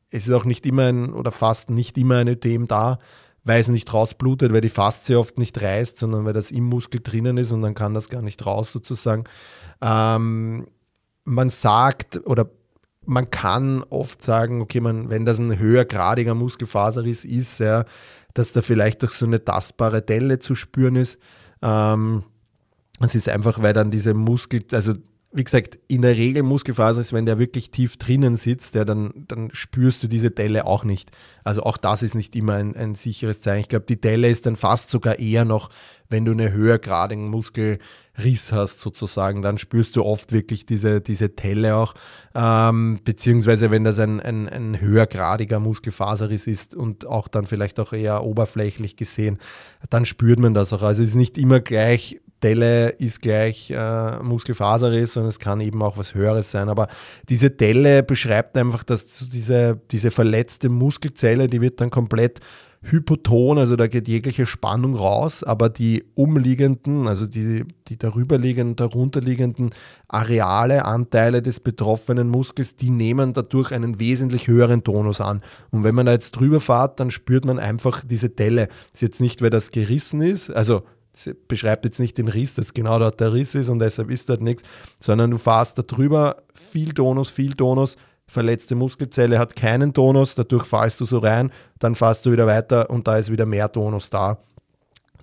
es ist auch nicht immer ein, oder fast nicht immer ein Ödem da, weil es nicht rausblutet, weil die Faszie oft nicht reißt, sondern weil das im Muskel drinnen ist und dann kann das gar nicht raus sozusagen. Ähm, man sagt oder man kann oft sagen, okay, man, wenn das ein höhergradiger Muskelfaserriss ist, ja, dass da vielleicht doch so eine tastbare Delle zu spüren ist. Ähm, es ist einfach, weil dann diese Muskel, also wie gesagt, in der Regel Muskelfaser ist, wenn der wirklich tief drinnen sitzt, ja, dann, dann spürst du diese Delle auch nicht. Also auch das ist nicht immer ein, ein sicheres Zeichen. Ich glaube, die Delle ist dann fast sogar eher noch, wenn du einen höhergradigen Muskelriss hast, sozusagen, dann spürst du oft wirklich diese, diese Telle auch. Ähm, beziehungsweise wenn das ein, ein, ein höhergradiger Muskelfaserriss ist und auch dann vielleicht auch eher oberflächlich gesehen, dann spürt man das auch. Also es ist nicht immer gleich Delle ist gleich äh, Muskelfaserriss, sondern es kann eben auch was Höheres sein. Aber diese Delle beschreibt einfach, dass diese, diese verletzte Muskelzelle, die wird dann komplett hypoton, also da geht jegliche Spannung raus, aber die umliegenden, also die, die darüberliegenden, darunterliegenden Areale, Anteile des betroffenen Muskels, die nehmen dadurch einen wesentlich höheren Tonus an. Und wenn man da jetzt drüber fährt, dann spürt man einfach diese Delle. Das ist jetzt nicht, weil das gerissen ist, also beschreibt jetzt nicht den Riss, dass genau dort der Riss ist und deshalb ist dort nichts, sondern du fährst da drüber, viel Tonus, viel Tonus, verletzte Muskelzelle hat keinen Tonus, dadurch fallst du so rein, dann fährst du wieder weiter und da ist wieder mehr Tonus da.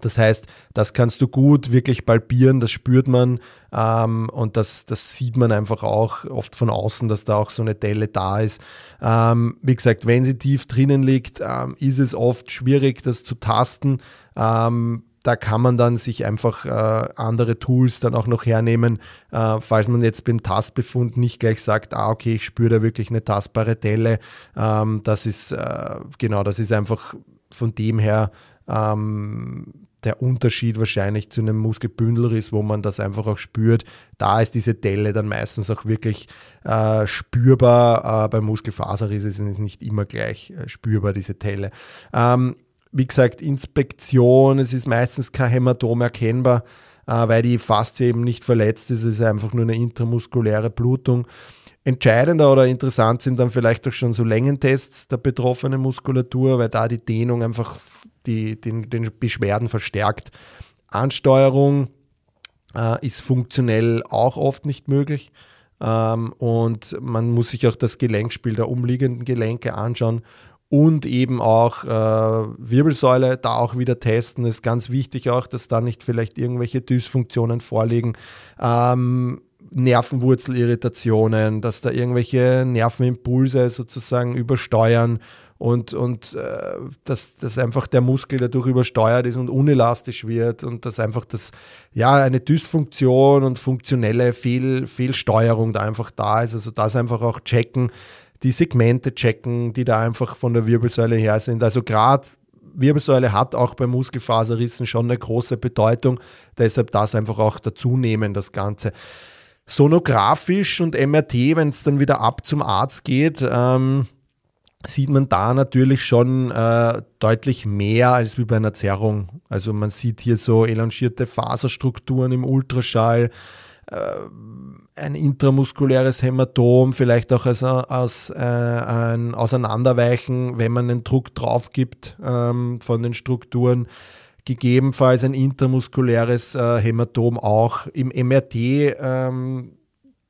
Das heißt, das kannst du gut wirklich palpieren, das spürt man ähm, und das, das sieht man einfach auch oft von außen, dass da auch so eine Delle da ist. Ähm, wie gesagt, wenn sie tief drinnen liegt, ähm, ist es oft schwierig, das zu tasten. Ähm, da kann man dann sich einfach äh, andere Tools dann auch noch hernehmen, äh, falls man jetzt beim Tastbefund nicht gleich sagt, ah, okay, ich spüre da wirklich eine tastbare Delle. Ähm, das ist, äh, genau, das ist einfach von dem her, ähm, der Unterschied wahrscheinlich zu einem Muskelbündelriss, wo man das einfach auch spürt. Da ist diese Delle dann meistens auch wirklich äh, spürbar. Äh, beim Muskelfaserriss ist es nicht immer gleich äh, spürbar, diese Delle. Ähm, wie gesagt, Inspektion, es ist meistens kein Hämatom erkennbar, äh, weil die Faszie eben nicht verletzt ist. Es ist einfach nur eine intramuskuläre Blutung. Entscheidender oder interessant sind dann vielleicht auch schon so Längentests der betroffenen Muskulatur, weil da die Dehnung einfach die, den, den Beschwerden verstärkt. Ansteuerung äh, ist funktionell auch oft nicht möglich. Ähm, und man muss sich auch das Gelenkspiel der umliegenden Gelenke anschauen und eben auch äh, Wirbelsäule da auch wieder testen. Ist ganz wichtig auch, dass da nicht vielleicht irgendwelche Dysfunktionen vorliegen. Ähm, Nervenwurzelirritationen, dass da irgendwelche Nervenimpulse sozusagen übersteuern und, und äh, dass, dass einfach der Muskel dadurch übersteuert ist und unelastisch wird und dass einfach das, ja, eine Dysfunktion und funktionelle Fehl, Fehlsteuerung da einfach da ist. Also das einfach auch checken, die Segmente checken, die da einfach von der Wirbelsäule her sind. Also gerade Wirbelsäule hat auch bei Muskelfaserrissen schon eine große Bedeutung, deshalb das einfach auch dazu nehmen, das Ganze. Sonografisch und MRT, wenn es dann wieder ab zum Arzt geht, ähm, sieht man da natürlich schon äh, deutlich mehr als wie bei einer Zerrung. Also man sieht hier so elangierte Faserstrukturen im Ultraschall, äh, ein intramuskuläres Hämatom, vielleicht auch als, als äh, ein Auseinanderweichen, wenn man einen Druck drauf gibt ähm, von den Strukturen. Gegebenenfalls ein intramuskuläres äh, Hämatom auch. Im MRT ähm,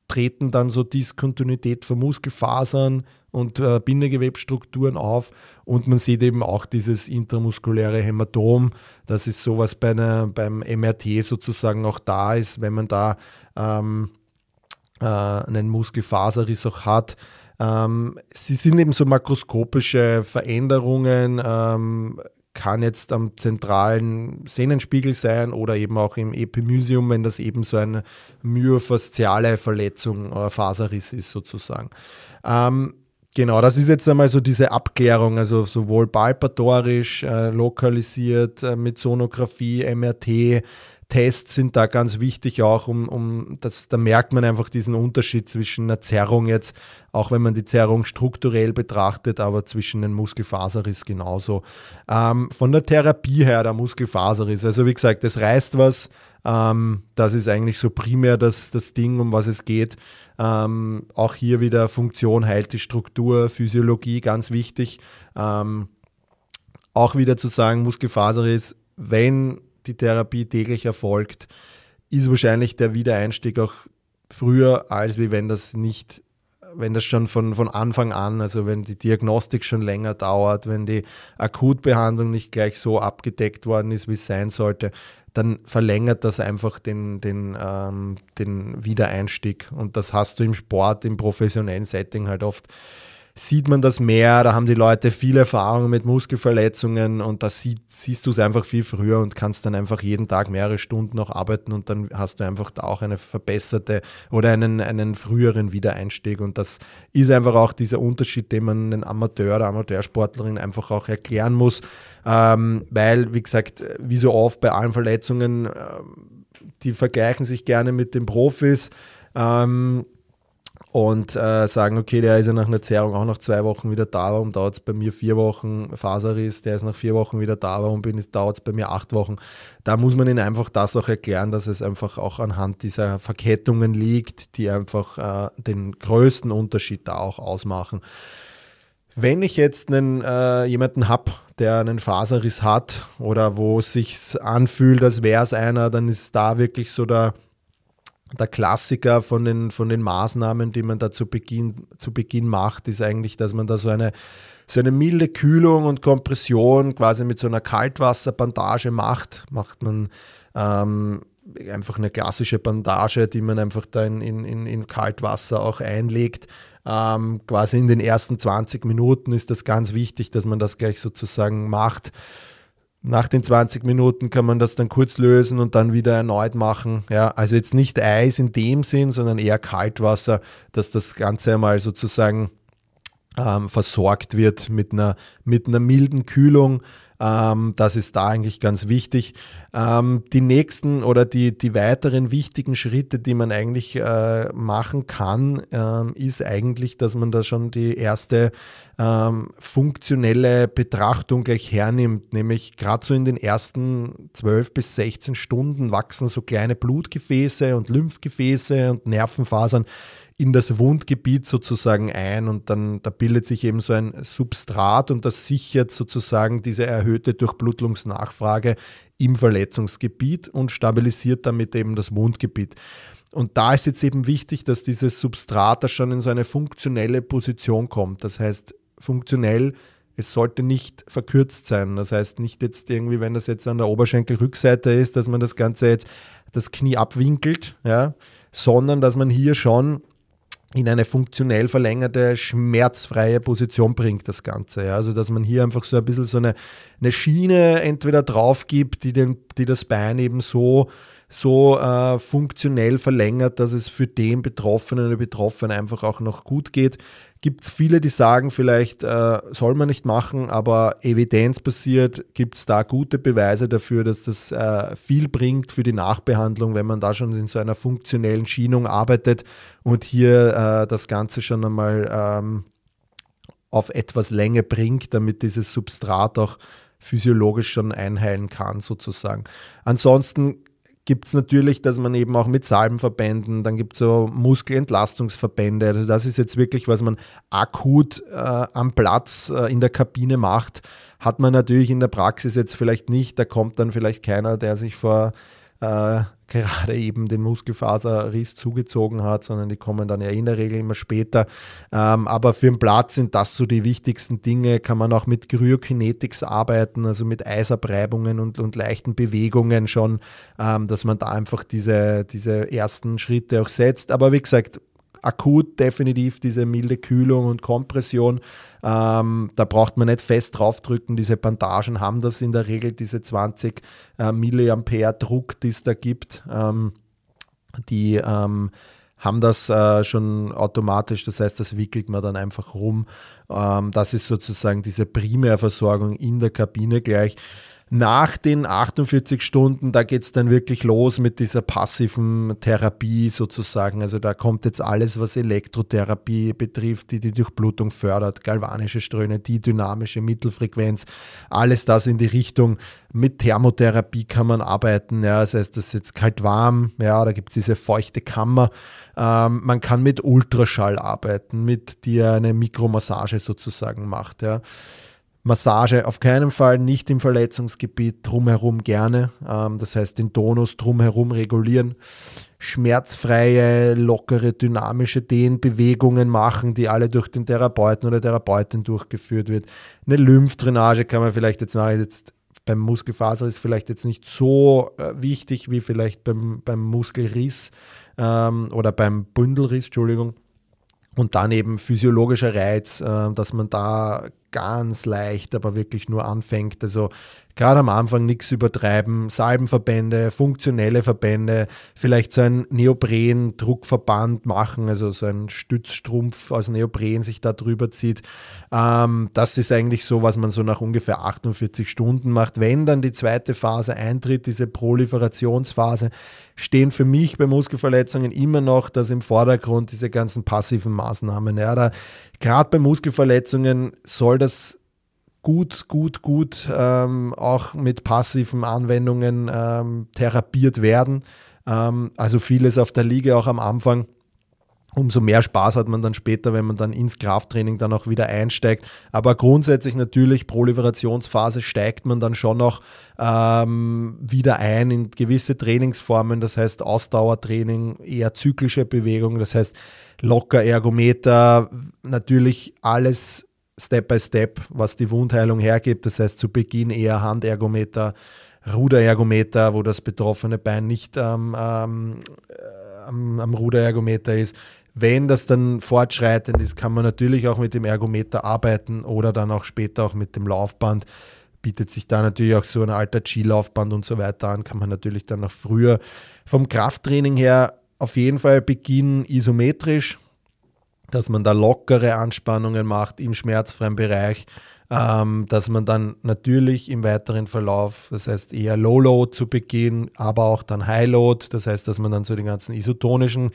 treten dann so Diskontinuität von Muskelfasern und äh, Bindegewebstrukturen auf und man sieht eben auch dieses intramuskuläre Hämatom. Das ist sowas bei einer, beim MRT sozusagen auch da ist, wenn man da ähm, äh, einen Muskelfaserriss auch hat. Ähm, sie sind eben so makroskopische Veränderungen, ähm, kann jetzt am zentralen Sehnenspiegel sein oder eben auch im Epimysium, wenn das eben so eine myofasziale Verletzung oder Faserriss ist sozusagen. Ähm, Genau, das ist jetzt einmal so diese Abklärung, also sowohl palpatorisch, äh, lokalisiert, äh, mit Sonographie, MRT, Tests sind da ganz wichtig auch, um, um das, da merkt man einfach diesen Unterschied zwischen einer Zerrung jetzt, auch wenn man die Zerrung strukturell betrachtet, aber zwischen den Muskelfaserriss genauso. Ähm, von der Therapie her, der Muskelfaserriss, also wie gesagt, es reißt was, ähm, das ist eigentlich so primär das, das Ding, um was es geht. Ähm, auch hier wieder Funktion heilt die Struktur, Physiologie, ganz wichtig. Ähm, auch wieder zu sagen, Muskelfaser ist, wenn die Therapie täglich erfolgt, ist wahrscheinlich der Wiedereinstieg auch früher, als wie wenn das nicht wenn das schon von, von Anfang an, also wenn die Diagnostik schon länger dauert, wenn die Akutbehandlung nicht gleich so abgedeckt worden ist, wie es sein sollte, dann verlängert das einfach den, den, ähm, den Wiedereinstieg. Und das hast du im Sport, im professionellen Setting halt oft sieht man das mehr, da haben die Leute viel Erfahrung mit Muskelverletzungen und da sie, siehst du es einfach viel früher und kannst dann einfach jeden Tag mehrere Stunden noch arbeiten und dann hast du einfach da auch eine verbesserte oder einen, einen früheren Wiedereinstieg und das ist einfach auch dieser Unterschied, den man den Amateur oder Amateursportlerin einfach auch erklären muss, ähm, weil, wie gesagt, wie so oft bei allen Verletzungen, äh, die vergleichen sich gerne mit den Profis, ähm, und äh, sagen, okay, der ist ja nach einer Zerrung auch nach zwei Wochen wieder da, warum dauert es bei mir vier Wochen, Faserriss, der ist nach vier Wochen wieder da, warum dauert es bei mir acht Wochen. Da muss man ihnen einfach das auch erklären, dass es einfach auch anhand dieser Verkettungen liegt, die einfach äh, den größten Unterschied da auch ausmachen. Wenn ich jetzt einen, äh, jemanden habe, der einen Faserriss hat oder wo es sich anfühlt, als wäre es einer, dann ist da wirklich so der der Klassiker von den, von den Maßnahmen, die man da zu Beginn, zu Beginn macht, ist eigentlich, dass man da so eine, so eine milde Kühlung und Kompression quasi mit so einer Kaltwasserbandage macht. Macht man ähm, einfach eine klassische Bandage, die man einfach da in, in, in Kaltwasser auch einlegt. Ähm, quasi in den ersten 20 Minuten ist das ganz wichtig, dass man das gleich sozusagen macht. Nach den 20 Minuten kann man das dann kurz lösen und dann wieder erneut machen. Ja, also jetzt nicht Eis in dem Sinn, sondern eher Kaltwasser, dass das Ganze einmal sozusagen ähm, versorgt wird mit einer, mit einer milden Kühlung. Ähm, das ist da eigentlich ganz wichtig. Ähm, die nächsten oder die, die weiteren wichtigen Schritte, die man eigentlich äh, machen kann, ähm, ist eigentlich, dass man da schon die erste ähm, funktionelle Betrachtung gleich hernimmt. Nämlich gerade so in den ersten 12 bis 16 Stunden wachsen so kleine Blutgefäße und Lymphgefäße und Nervenfasern in das Wundgebiet sozusagen ein und dann da bildet sich eben so ein Substrat und das sichert sozusagen diese erhöhte Durchblutungsnachfrage im Verletzungsgebiet und stabilisiert damit eben das Wundgebiet. Und da ist jetzt eben wichtig, dass dieses Substrat da schon in so eine funktionelle Position kommt. Das heißt, funktionell, es sollte nicht verkürzt sein. Das heißt, nicht jetzt irgendwie, wenn das jetzt an der Oberschenkelrückseite ist, dass man das Ganze jetzt das Knie abwinkelt, ja, sondern dass man hier schon in eine funktionell verlängerte, schmerzfreie Position bringt, das Ganze. Ja. Also, dass man hier einfach so ein bisschen so eine, eine Schiene entweder drauf gibt, die, den, die das Bein eben so, so äh, funktionell verlängert, dass es für den Betroffenen oder Betroffenen einfach auch noch gut geht. Gibt es viele, die sagen, vielleicht äh, soll man nicht machen, aber evidenzbasiert gibt es da gute Beweise dafür, dass das äh, viel bringt für die Nachbehandlung, wenn man da schon in so einer funktionellen Schienung arbeitet und hier äh, das Ganze schon einmal ähm, auf etwas Länge bringt, damit dieses Substrat auch physiologisch schon einheilen kann, sozusagen. Ansonsten gibt es natürlich, dass man eben auch mit Salbenverbänden, dann gibt es so Muskelentlastungsverbände. Also das ist jetzt wirklich, was man akut äh, am Platz äh, in der Kabine macht. Hat man natürlich in der Praxis jetzt vielleicht nicht. Da kommt dann vielleicht keiner, der sich vor äh, gerade eben den Muskelfaserriss zugezogen hat, sondern die kommen dann ja in der Regel immer später. Ähm, aber für den Platz sind das so die wichtigsten Dinge. Kann man auch mit Kryokinetics arbeiten, also mit Eisabreibungen und, und leichten Bewegungen schon, ähm, dass man da einfach diese, diese ersten Schritte auch setzt. Aber wie gesagt, akut definitiv diese milde Kühlung und Kompression. Ähm, da braucht man nicht fest draufdrücken. Diese Bandagen haben das in der Regel, diese 20 äh, Milliampere Druck, die es da gibt. Ähm, die ähm, haben das äh, schon automatisch, das heißt, das wickelt man dann einfach rum. Ähm, das ist sozusagen diese Primärversorgung in der Kabine gleich. Nach den 48 Stunden, da geht es dann wirklich los mit dieser passiven Therapie sozusagen. Also da kommt jetzt alles, was Elektrotherapie betrifft, die die Durchblutung fördert, galvanische Ströme, die dynamische Mittelfrequenz, alles das in die Richtung. Mit Thermotherapie kann man arbeiten, ja, das heißt, das ist jetzt kalt-warm, ja, da gibt es diese feuchte Kammer. Ähm, man kann mit Ultraschall arbeiten, mit die eine Mikromassage sozusagen macht, ja. Massage auf keinen Fall, nicht im Verletzungsgebiet, drumherum gerne. Ähm, das heißt, den Tonus drumherum regulieren. Schmerzfreie, lockere, dynamische Dehnbewegungen machen, die alle durch den Therapeuten oder Therapeutin durchgeführt wird. Eine Lymphdrainage kann man vielleicht jetzt machen. Jetzt beim Muskelfaser ist vielleicht jetzt nicht so äh, wichtig wie vielleicht beim, beim Muskelriss ähm, oder beim Bündelriss, Entschuldigung. Und dann eben physiologischer Reiz, äh, dass man da ganz leicht, aber wirklich nur anfängt. Also gerade am Anfang nichts übertreiben, Salbenverbände, funktionelle Verbände, vielleicht so ein Neopren-Druckverband machen, also so ein Stützstrumpf aus Neopren sich da drüber zieht. Ähm, das ist eigentlich so, was man so nach ungefähr 48 Stunden macht. Wenn dann die zweite Phase eintritt, diese Proliferationsphase, stehen für mich bei Muskelverletzungen immer noch das im Vordergrund, diese ganzen passiven Maßnahmen. Ja, gerade bei Muskelverletzungen soll das gut, gut, gut ähm, auch mit passiven Anwendungen ähm, therapiert werden. Ähm, also vieles auf der Liege auch am Anfang. Umso mehr Spaß hat man dann später, wenn man dann ins Krafttraining dann auch wieder einsteigt. Aber grundsätzlich natürlich, Proliferationsphase steigt man dann schon noch ähm, wieder ein in gewisse Trainingsformen. Das heißt Ausdauertraining, eher zyklische Bewegung. Das heißt locker Ergometer, natürlich alles Step by Step, was die Wundheilung hergibt. Das heißt zu Beginn eher Handergometer, Ruderergometer, wo das betroffene Bein nicht ähm, ähm, am, am Ruderergometer ist. Wenn das dann fortschreitend ist, kann man natürlich auch mit dem Ergometer arbeiten oder dann auch später auch mit dem Laufband. Bietet sich da natürlich auch so ein alter G-Laufband und so weiter an, kann man natürlich dann noch früher. Vom Krafttraining her auf jeden Fall beginnen isometrisch, dass man da lockere Anspannungen macht im schmerzfreien Bereich. ähm, dass man dann natürlich im weiteren Verlauf, das heißt eher Low Load zu Beginn, aber auch dann High Load, das heißt, dass man dann zu den ganzen isotonischen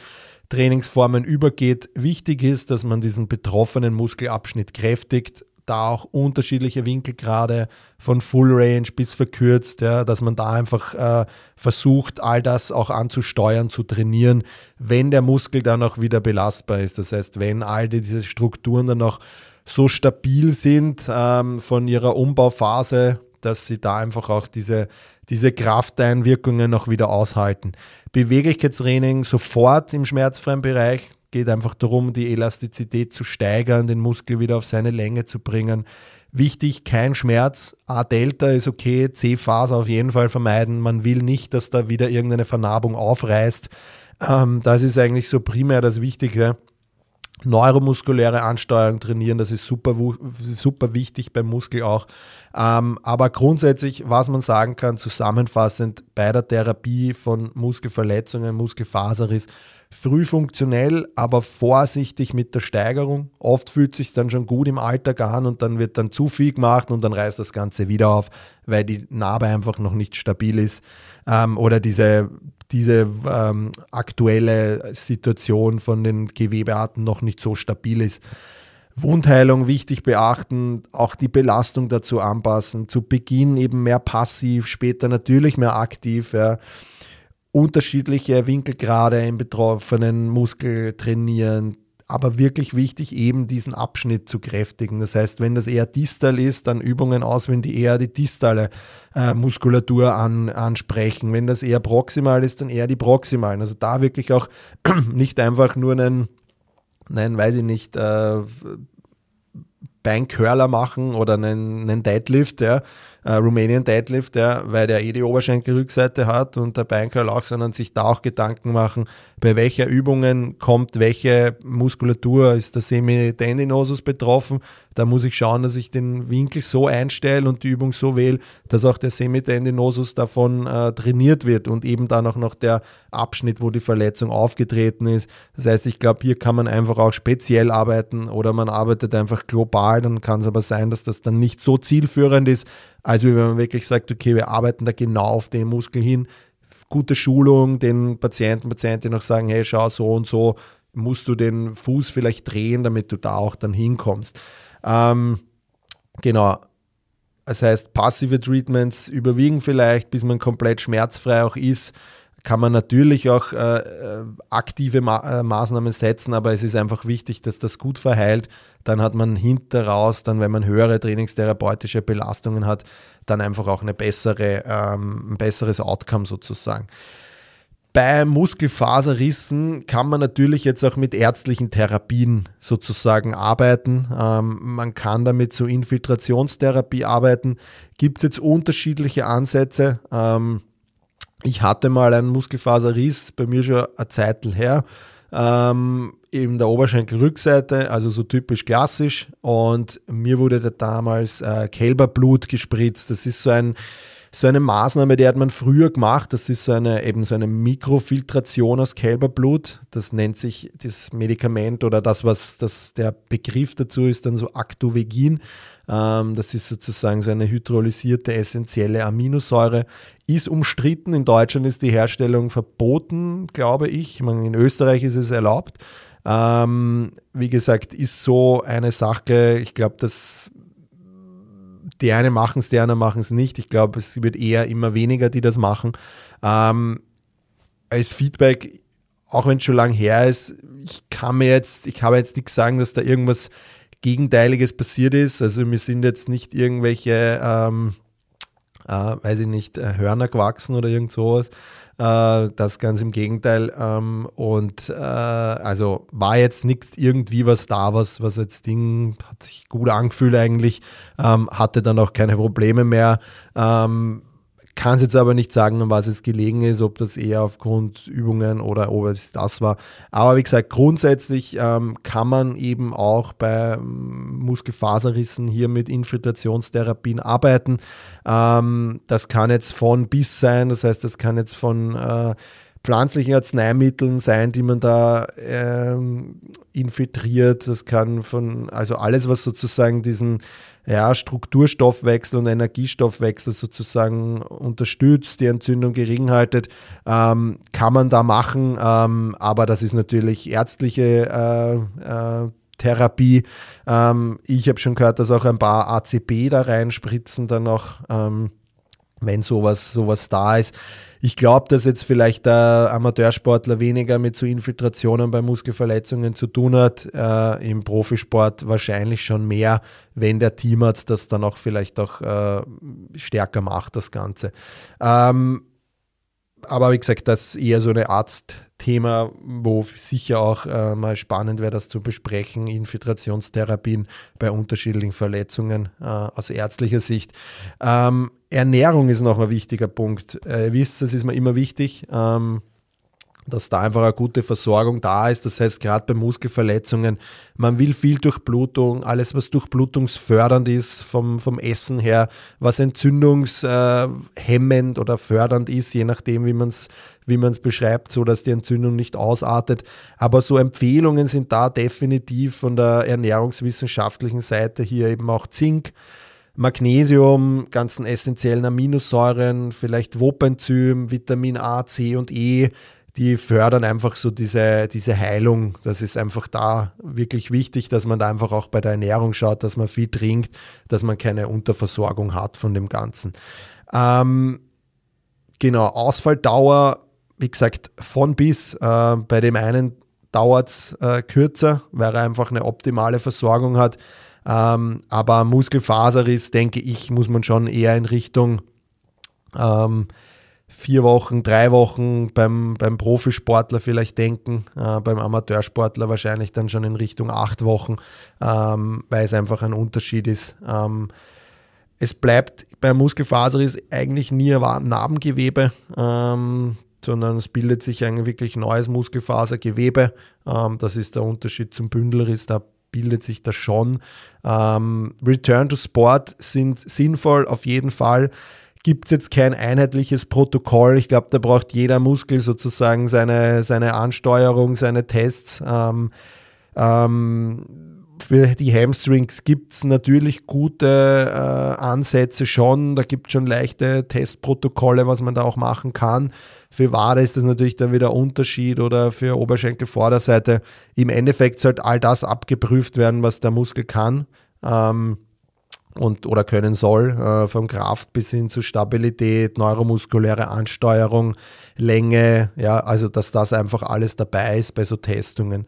Trainingsformen übergeht. Wichtig ist, dass man diesen betroffenen Muskelabschnitt kräftigt, da auch unterschiedliche Winkelgrade von Full Range bis verkürzt, ja, dass man da einfach äh, versucht, all das auch anzusteuern, zu trainieren, wenn der Muskel dann auch wieder belastbar ist. Das heißt, wenn all diese Strukturen dann auch so stabil sind ähm, von ihrer Umbauphase, dass sie da einfach auch diese, diese Krafteinwirkungen noch wieder aushalten. Beweglichkeitstraining sofort im schmerzfreien Bereich, geht einfach darum, die Elastizität zu steigern, den Muskel wieder auf seine Länge zu bringen. Wichtig, kein Schmerz. A-Delta ist okay, C-Phase auf jeden Fall vermeiden. Man will nicht, dass da wieder irgendeine Vernarbung aufreißt. Ähm, das ist eigentlich so primär das Wichtige neuromuskuläre Ansteuerung trainieren, das ist super, super wichtig beim Muskel auch. Ähm, aber grundsätzlich, was man sagen kann, zusammenfassend bei der Therapie von Muskelverletzungen, Muskelfaserriss, früh funktionell, aber vorsichtig mit der Steigerung. Oft fühlt sich dann schon gut im Alltag an und dann wird dann zu viel gemacht und dann reißt das Ganze wieder auf, weil die Narbe einfach noch nicht stabil ist ähm, oder diese diese ähm, aktuelle Situation von den Gewebearten noch nicht so stabil ist. Wundheilung wichtig beachten, auch die Belastung dazu anpassen. Zu Beginn eben mehr passiv, später natürlich mehr aktiv. Ja. Unterschiedliche Winkelgrade im betroffenen Muskel trainieren, aber wirklich wichtig, eben diesen Abschnitt zu kräftigen. Das heißt, wenn das eher distal ist, dann Übungen auswählen, die eher die distale äh, Muskulatur an, ansprechen. Wenn das eher proximal ist, dann eher die proximalen. Also da wirklich auch nicht einfach nur einen, nein, weiß ich nicht, äh, Beincurler machen oder einen, einen Deadlift, ja, äh, Romanian Deadlift, ja, weil der eh die Oberschenkelrückseite hat und der Beincurl auch, sondern sich da auch Gedanken machen, bei welcher Übungen kommt welche Muskulatur, ist der Semitendinosus betroffen, da muss ich schauen, dass ich den Winkel so einstelle und die Übung so wähle, dass auch der Semitendinosus davon äh, trainiert wird und eben dann auch noch der Abschnitt, wo die Verletzung aufgetreten ist. Das heißt, ich glaube, hier kann man einfach auch speziell arbeiten oder man arbeitet einfach global, dann kann es aber sein, dass das dann nicht so zielführend ist, als wenn man wirklich sagt, okay, wir arbeiten da genau auf den Muskel hin, gute Schulung, den Patienten, Patientinnen auch sagen, hey, schau, so und so musst du den Fuß vielleicht drehen, damit du da auch dann hinkommst. Ähm, genau. Das heißt, passive Treatments überwiegen vielleicht, bis man komplett schmerzfrei auch ist kann man natürlich auch äh, äh, aktive Ma äh, Maßnahmen setzen, aber es ist einfach wichtig, dass das gut verheilt. Dann hat man hinteraus, dann wenn man höhere trainingstherapeutische Belastungen hat, dann einfach auch eine bessere, ähm, ein besseres Outcome sozusagen. Bei Muskelfaserrissen kann man natürlich jetzt auch mit ärztlichen Therapien sozusagen arbeiten. Ähm, man kann damit zur Infiltrationstherapie arbeiten. Gibt es jetzt unterschiedliche Ansätze? Ähm, ich hatte mal einen Muskelfaserriss, bei mir schon eine Zeit her, ähm, in der Oberschenkelrückseite, also so typisch klassisch. Und mir wurde da damals äh, Kälberblut gespritzt. Das ist so ein so eine Maßnahme, die hat man früher gemacht. Das ist so eine, eben so eine Mikrofiltration aus Kälberblut. Das nennt sich das Medikament oder das, was das, der Begriff dazu ist, dann so Actovegin. Ähm, das ist sozusagen so eine hydrolysierte essentielle Aminosäure. Ist umstritten. In Deutschland ist die Herstellung verboten, glaube ich. in Österreich ist es erlaubt. Ähm, wie gesagt, ist so eine Sache, ich glaube, dass die einen machen es, die anderen machen es nicht. Ich glaube, es wird eher immer weniger, die das machen. Ähm, als Feedback, auch wenn es schon lang her ist, ich kann mir jetzt, ich habe jetzt nichts sagen, dass da irgendwas Gegenteiliges passiert ist. Also mir sind jetzt nicht irgendwelche, ähm, äh, weiß ich nicht, äh, Hörner gewachsen oder irgend sowas. Äh, das ganz im Gegenteil. Ähm, und äh, also war jetzt nicht irgendwie was da, was, was jetzt Ding hat sich gut angefühlt eigentlich, ähm, hatte dann auch keine Probleme mehr. Ähm, kann es jetzt aber nicht sagen, an was es gelegen ist, ob das eher aufgrund Übungen oder ob es das war. Aber wie gesagt, grundsätzlich ähm, kann man eben auch bei ähm, Muskelfaserrissen hier mit Infiltrationstherapien arbeiten. Ähm, das kann jetzt von bis sein, das heißt, das kann jetzt von äh, pflanzlichen Arzneimitteln sein, die man da ähm, infiltriert. Das kann von, also alles, was sozusagen diesen ja, Strukturstoffwechsel und Energiestoffwechsel sozusagen unterstützt, die Entzündung gering haltet, ähm, kann man da machen. Ähm, aber das ist natürlich ärztliche äh, äh, Therapie. Ähm, ich habe schon gehört, dass auch ein paar ACB da reinspritzen dann noch, ähm, wenn sowas, sowas da ist. Ich glaube, dass jetzt vielleicht der Amateursportler weniger mit so Infiltrationen bei Muskelverletzungen zu tun hat. Äh, Im Profisport wahrscheinlich schon mehr, wenn der Teamarzt das dann auch vielleicht auch äh, stärker macht, das Ganze. Ähm, aber wie gesagt, das ist eher so eine Arztthema, wo sicher auch äh, mal spannend wäre, das zu besprechen. Infiltrationstherapien bei unterschiedlichen Verletzungen äh, aus ärztlicher Sicht. Ähm, Ernährung ist noch ein wichtiger Punkt. Äh, ihr wisst, das ist mir immer wichtig. Ähm, dass da einfach eine gute Versorgung da ist. Das heißt, gerade bei Muskelverletzungen, man will viel Durchblutung, alles, was durchblutungsfördernd ist vom, vom Essen her, was entzündungshemmend oder fördernd ist, je nachdem, wie man es wie man es beschreibt, so dass die Entzündung nicht ausartet. Aber so Empfehlungen sind da definitiv von der ernährungswissenschaftlichen Seite hier eben auch Zink. Magnesium, ganzen essentiellen Aminosäuren, vielleicht Wopenzym, Vitamin A, C und E, die fördern einfach so diese, diese Heilung. Das ist einfach da wirklich wichtig, dass man da einfach auch bei der Ernährung schaut, dass man viel trinkt, dass man keine Unterversorgung hat von dem Ganzen. Ähm, genau, Ausfalldauer, wie gesagt, von bis. Äh, bei dem einen dauert es äh, kürzer, weil er einfach eine optimale Versorgung hat. Ähm, aber Muskelfaserriss, denke ich, muss man schon eher in Richtung ähm, vier Wochen, drei Wochen beim, beim Profisportler vielleicht denken, äh, beim Amateursportler wahrscheinlich dann schon in Richtung acht Wochen, ähm, weil es einfach ein Unterschied ist. Ähm, es bleibt beim Muskelfaserriss eigentlich nie Narbengewebe, ähm, sondern es bildet sich ein wirklich neues Muskelfasergewebe. Ähm, das ist der Unterschied zum Bündelriss, da bildet sich das schon. Ähm, Return to Sport sind sinnvoll auf jeden Fall gibt es jetzt kein einheitliches Protokoll. Ich glaube, da braucht jeder Muskel sozusagen seine, seine Ansteuerung, seine Tests. Ähm, ähm, für die Hamstrings gibt es natürlich gute äh, Ansätze schon. Da gibt es schon leichte Testprotokolle, was man da auch machen kann. Für Wade ist das natürlich dann wieder Unterschied oder für Oberschenkelvorderseite. Im Endeffekt sollte all das abgeprüft werden, was der Muskel kann. Ähm, und oder können soll, äh, vom Kraft bis hin zu Stabilität, neuromuskuläre Ansteuerung, Länge, ja, also dass das einfach alles dabei ist bei so Testungen.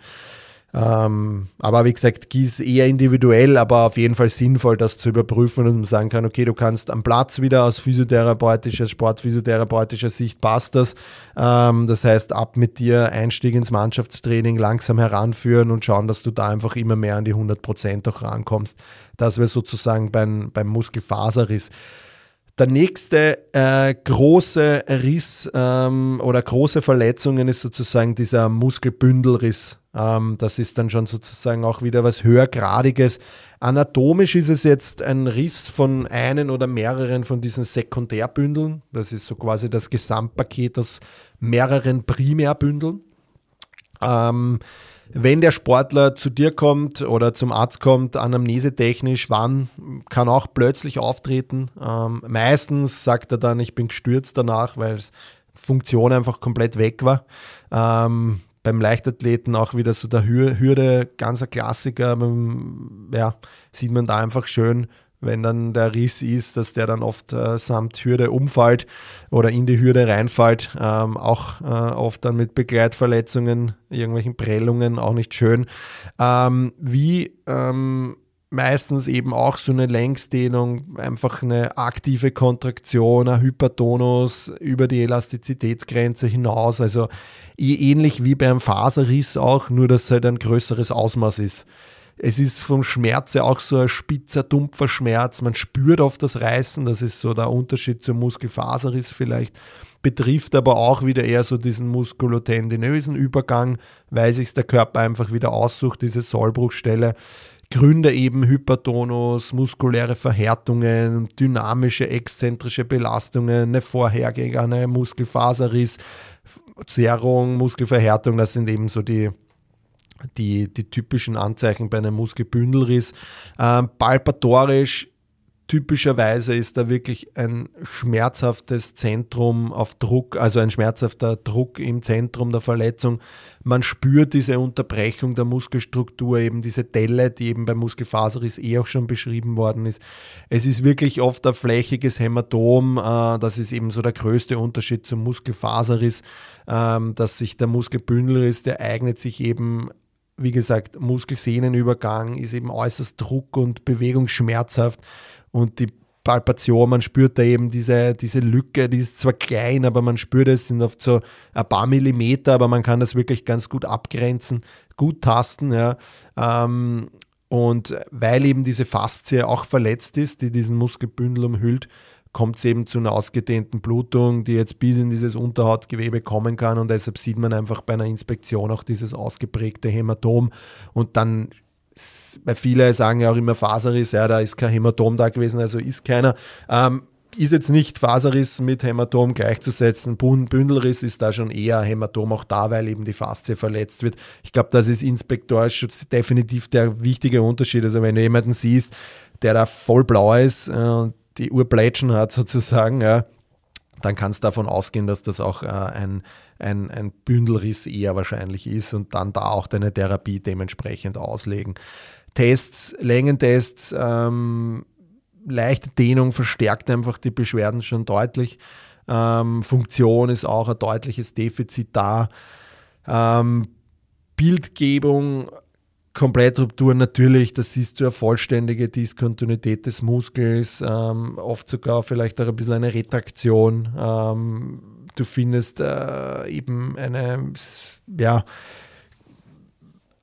Ähm, aber wie gesagt, ist eher individuell, aber auf jeden Fall sinnvoll, das zu überprüfen und sagen kann, okay, du kannst am Platz wieder aus physiotherapeutischer, sportphysiotherapeutischer Sicht passt das. Ähm, das heißt, ab mit dir Einstieg ins Mannschaftstraining langsam heranführen und schauen, dass du da einfach immer mehr an die 100 Prozent auch rankommst. Das wäre sozusagen beim, beim Muskelfaserriss. Der nächste äh, große Riss ähm, oder große Verletzungen ist sozusagen dieser Muskelbündelriss. Ähm, das ist dann schon sozusagen auch wieder was höhergradiges. Anatomisch ist es jetzt ein Riss von einen oder mehreren von diesen Sekundärbündeln. Das ist so quasi das Gesamtpaket aus mehreren Primärbündeln. Ähm, wenn der Sportler zu dir kommt oder zum Arzt kommt, anamnesetechnisch, wann kann auch plötzlich auftreten. Ähm, meistens sagt er dann, ich bin gestürzt danach, weil Funktion einfach komplett weg war. Ähm, beim Leichtathleten auch wieder so der Hürde, ganzer Klassiker. Ja, sieht man da einfach schön, wenn dann der Riss ist, dass der dann oft äh, samt Hürde umfällt oder in die Hürde reinfällt. Ähm, auch äh, oft dann mit Begleitverletzungen, irgendwelchen Prellungen, auch nicht schön. Ähm, wie ähm, meistens eben auch so eine Längsdehnung, einfach eine aktive Kontraktion, ein Hypertonus über die Elastizitätsgrenze hinaus. Also ähnlich wie beim Faserriss auch, nur dass es halt ein größeres Ausmaß ist. Es ist vom Schmerz auch so ein spitzer, dumpfer Schmerz. Man spürt auf das Reißen, das ist so der Unterschied zum Muskelfaserriss vielleicht. Betrifft aber auch wieder eher so diesen muskulotendinösen Übergang, weil sich der Körper einfach wieder aussucht, diese Sollbruchstelle. Gründe eben Hypertonus, muskuläre Verhärtungen, dynamische, exzentrische Belastungen, eine vorhergegangene Muskelfaserriss, Zerrung, Muskelverhärtung, das sind eben so die, die, die typischen Anzeichen bei einem Muskelbündelriss. Ähm, palpatorisch typischerweise ist da wirklich ein schmerzhaftes Zentrum auf Druck, also ein schmerzhafter Druck im Zentrum der Verletzung. Man spürt diese Unterbrechung der Muskelstruktur, eben diese Delle, die eben beim Muskelfaserriss eh auch schon beschrieben worden ist. Es ist wirklich oft ein flächiges Hämatom, äh, das ist eben so der größte Unterschied zum Muskelfaserriss, ähm, dass sich der Muskelbündelriss, der eignet sich eben wie gesagt, Muskelsehnenübergang ist eben äußerst druck- und bewegungsschmerzhaft und die Palpation, man spürt da eben diese, diese Lücke, die ist zwar klein, aber man spürt es, sind oft so ein paar Millimeter, aber man kann das wirklich ganz gut abgrenzen, gut tasten, ja. Ähm, und weil eben diese Faszie auch verletzt ist, die diesen Muskelbündel umhüllt, kommt es eben zu einer ausgedehnten Blutung, die jetzt bis in dieses Unterhautgewebe kommen kann und deshalb sieht man einfach bei einer Inspektion auch dieses ausgeprägte Hämatom und dann weil viele sagen ja auch immer Faserriss, ja, da ist kein Hämatom da gewesen, also ist keiner. Ähm, ist jetzt nicht Faserriss mit Hämatom gleichzusetzen. Bündelriss ist da schon eher Hämatom auch da, weil eben die Faszie verletzt wird. Ich glaube, das ist Inspektorschutz definitiv der wichtige Unterschied. Also wenn du jemanden siehst, der da voll blau ist äh, und die Uhr plätschen hat sozusagen, ja, dann kannst du davon ausgehen, dass das auch äh, ein, ein, ein Bündelriss eher wahrscheinlich ist und dann da auch deine Therapie dementsprechend auslegen. Tests, Längentests, ähm, leichte Dehnung verstärkt einfach die Beschwerden schon deutlich. Ähm, Funktion ist auch ein deutliches Defizit da. Ähm, Bildgebung Komplettruptur natürlich, das siehst du eine vollständige Diskontinuität des Muskels, ähm, oft sogar vielleicht auch ein bisschen eine Retraktion. Ähm, du findest äh, eben eine, ja,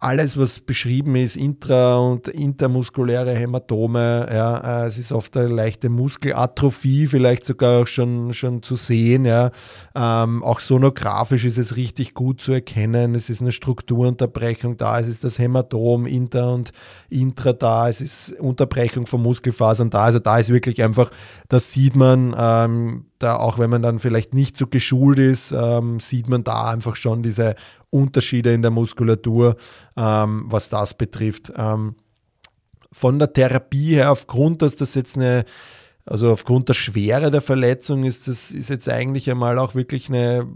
alles, was beschrieben ist, intra- und intermuskuläre Hämatome, ja, äh, es ist oft eine leichte Muskelatrophie, vielleicht sogar auch schon, schon zu sehen. Ja. Ähm, auch sonografisch ist es richtig gut zu erkennen. Es ist eine Strukturunterbrechung da, es ist das Hämatom inter und intra da, es ist Unterbrechung von Muskelfasern da. Also da ist wirklich einfach, das sieht man, ähm, da auch wenn man dann vielleicht nicht so geschult ist, ähm, sieht man da einfach schon diese Unterschiede in der Muskulatur, ähm, was das betrifft. Ähm, von der Therapie her, aufgrund, dass das jetzt eine, also aufgrund der Schwere der Verletzung ist das ist jetzt eigentlich einmal auch wirklich eine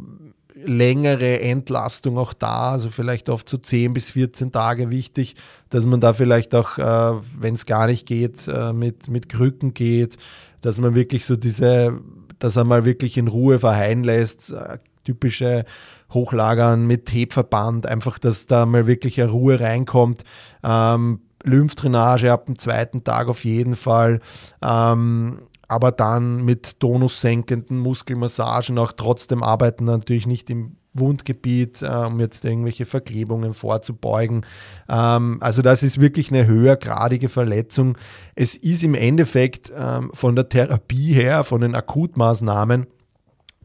längere Entlastung auch da, also vielleicht oft so 10 bis 14 Tage wichtig, dass man da vielleicht auch, äh, wenn es gar nicht geht, äh, mit, mit Krücken geht, dass man wirklich so diese, dass er mal wirklich in Ruhe verheilen lässt, äh, typische Hochlagern mit Tapeverband, einfach, dass da mal wirklich eine Ruhe reinkommt. Ähm, Lymphdrainage ab dem zweiten Tag auf jeden Fall. Ähm, aber dann mit tonussenkenden Muskelmassagen auch trotzdem arbeiten, natürlich nicht im Wundgebiet, äh, um jetzt irgendwelche Verklebungen vorzubeugen. Ähm, also das ist wirklich eine höhergradige Verletzung. Es ist im Endeffekt ähm, von der Therapie her, von den Akutmaßnahmen,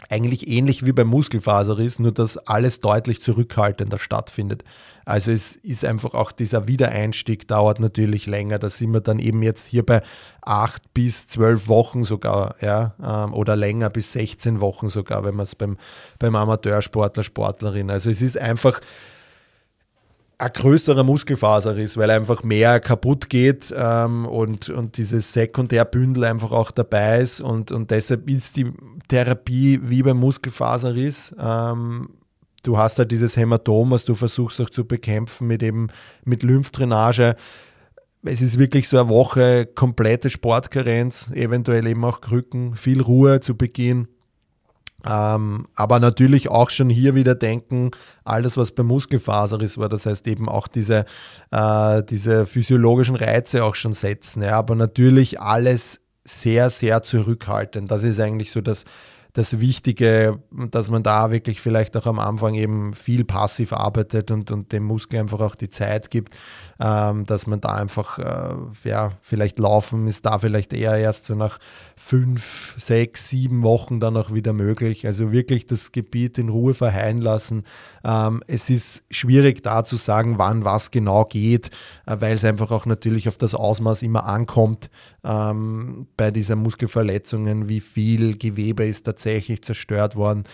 eigentlich ähnlich wie beim Muskelfaserriss, nur dass alles deutlich zurückhaltender stattfindet. Also es ist einfach auch dieser Wiedereinstieg dauert natürlich länger. Da sind wir dann eben jetzt hier bei acht bis zwölf Wochen sogar, ja, ähm, oder länger bis 16 Wochen sogar, wenn man es beim, beim Amateursportler, Sportlerin. Also es ist einfach ein größerer Muskelfaser ist, weil einfach mehr kaputt geht ähm, und, und dieses Sekundärbündel einfach auch dabei ist und, und deshalb ist die Therapie wie beim Muskelfaserriss. Ähm, du hast halt dieses Hämatom, was du versuchst auch zu bekämpfen mit eben mit Lymphdrainage. Es ist wirklich so eine Woche komplette Sportkarenz, eventuell eben auch Krücken, viel Ruhe zu Beginn ähm, aber natürlich auch schon hier wieder denken, alles was bei Muskelfaser ist, war das heißt eben auch diese, äh, diese physiologischen Reize auch schon setzen. Ja, aber natürlich alles sehr, sehr zurückhaltend. Das ist eigentlich so das, das Wichtige, dass man da wirklich vielleicht auch am Anfang eben viel passiv arbeitet und, und dem Muskel einfach auch die Zeit gibt, ähm, dass man da einfach, äh, ja, vielleicht laufen ist da vielleicht eher erst so nach fünf, sechs, sieben Wochen dann auch wieder möglich. Also wirklich das Gebiet in Ruhe verheilen lassen. Ähm, es ist schwierig da zu sagen, wann was genau geht, äh, weil es einfach auch natürlich auf das Ausmaß immer ankommt ähm, bei diesen Muskelverletzungen, wie viel Gewebe ist tatsächlich zerstört worden.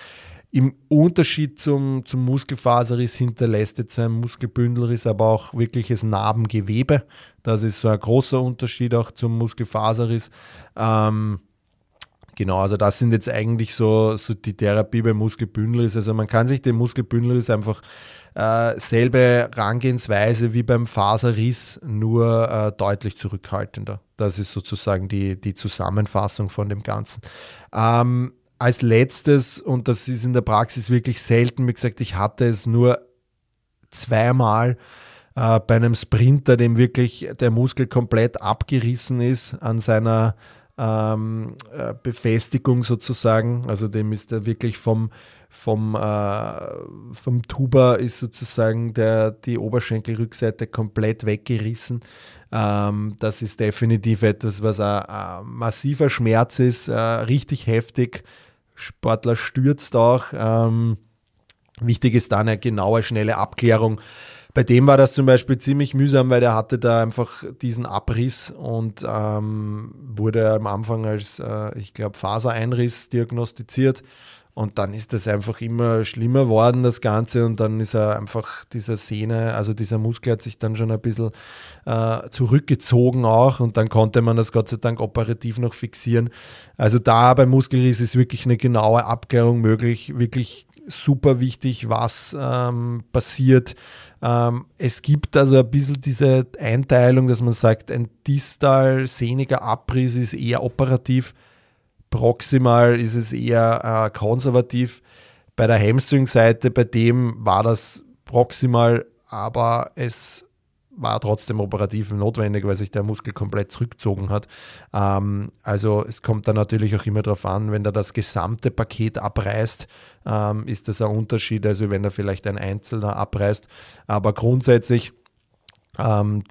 Im Unterschied zum, zum Muskelfaserriss hinterlässt jetzt ein Muskelbündelriss aber auch wirkliches Narbengewebe. Das ist so ein großer Unterschied auch zum Muskelfaserriss. Ähm, Genau, also das sind jetzt eigentlich so, so die Therapie beim Muskelbündelriss. Also man kann sich den Muskelbündelriss einfach äh, selbe Herangehensweise wie beim Faserriss, nur äh, deutlich zurückhaltender. Das ist sozusagen die, die Zusammenfassung von dem Ganzen. Ähm, als letztes, und das ist in der Praxis wirklich selten, wie gesagt, ich hatte es nur zweimal äh, bei einem Sprinter, dem wirklich der Muskel komplett abgerissen ist an seiner ähm, äh, Befestigung sozusagen. Also dem ist er wirklich vom, vom, äh, vom Tuba ist sozusagen der, die Oberschenkelrückseite komplett weggerissen. Ähm, das ist definitiv etwas, was ein, ein massiver Schmerz ist, äh, richtig heftig. Sportler stürzt auch. Ähm, wichtig ist dann eine genaue, schnelle Abklärung bei dem war das zum Beispiel ziemlich mühsam, weil der hatte da einfach diesen Abriss und ähm, wurde am Anfang als, äh, ich glaube, Fasereinriss diagnostiziert. Und dann ist das einfach immer schlimmer worden, das Ganze. Und dann ist er einfach dieser Sehne, also dieser Muskel hat sich dann schon ein bisschen äh, zurückgezogen auch. Und dann konnte man das Gott sei Dank operativ noch fixieren. Also da beim Muskelriss ist wirklich eine genaue Abklärung möglich. Wirklich super wichtig, was ähm, passiert ähm, es gibt also ein bisschen diese Einteilung, dass man sagt, ein distal sehniger Abriss ist eher operativ, proximal ist es eher äh, konservativ. Bei der Hamstring-Seite, bei dem war das proximal, aber es war trotzdem operativ notwendig, weil sich der Muskel komplett zurückgezogen hat. Ähm, also es kommt dann natürlich auch immer darauf an, wenn er das gesamte Paket abreißt, ähm, ist das ein Unterschied, also wenn er vielleicht ein Einzelner abreißt. Aber grundsätzlich ähm,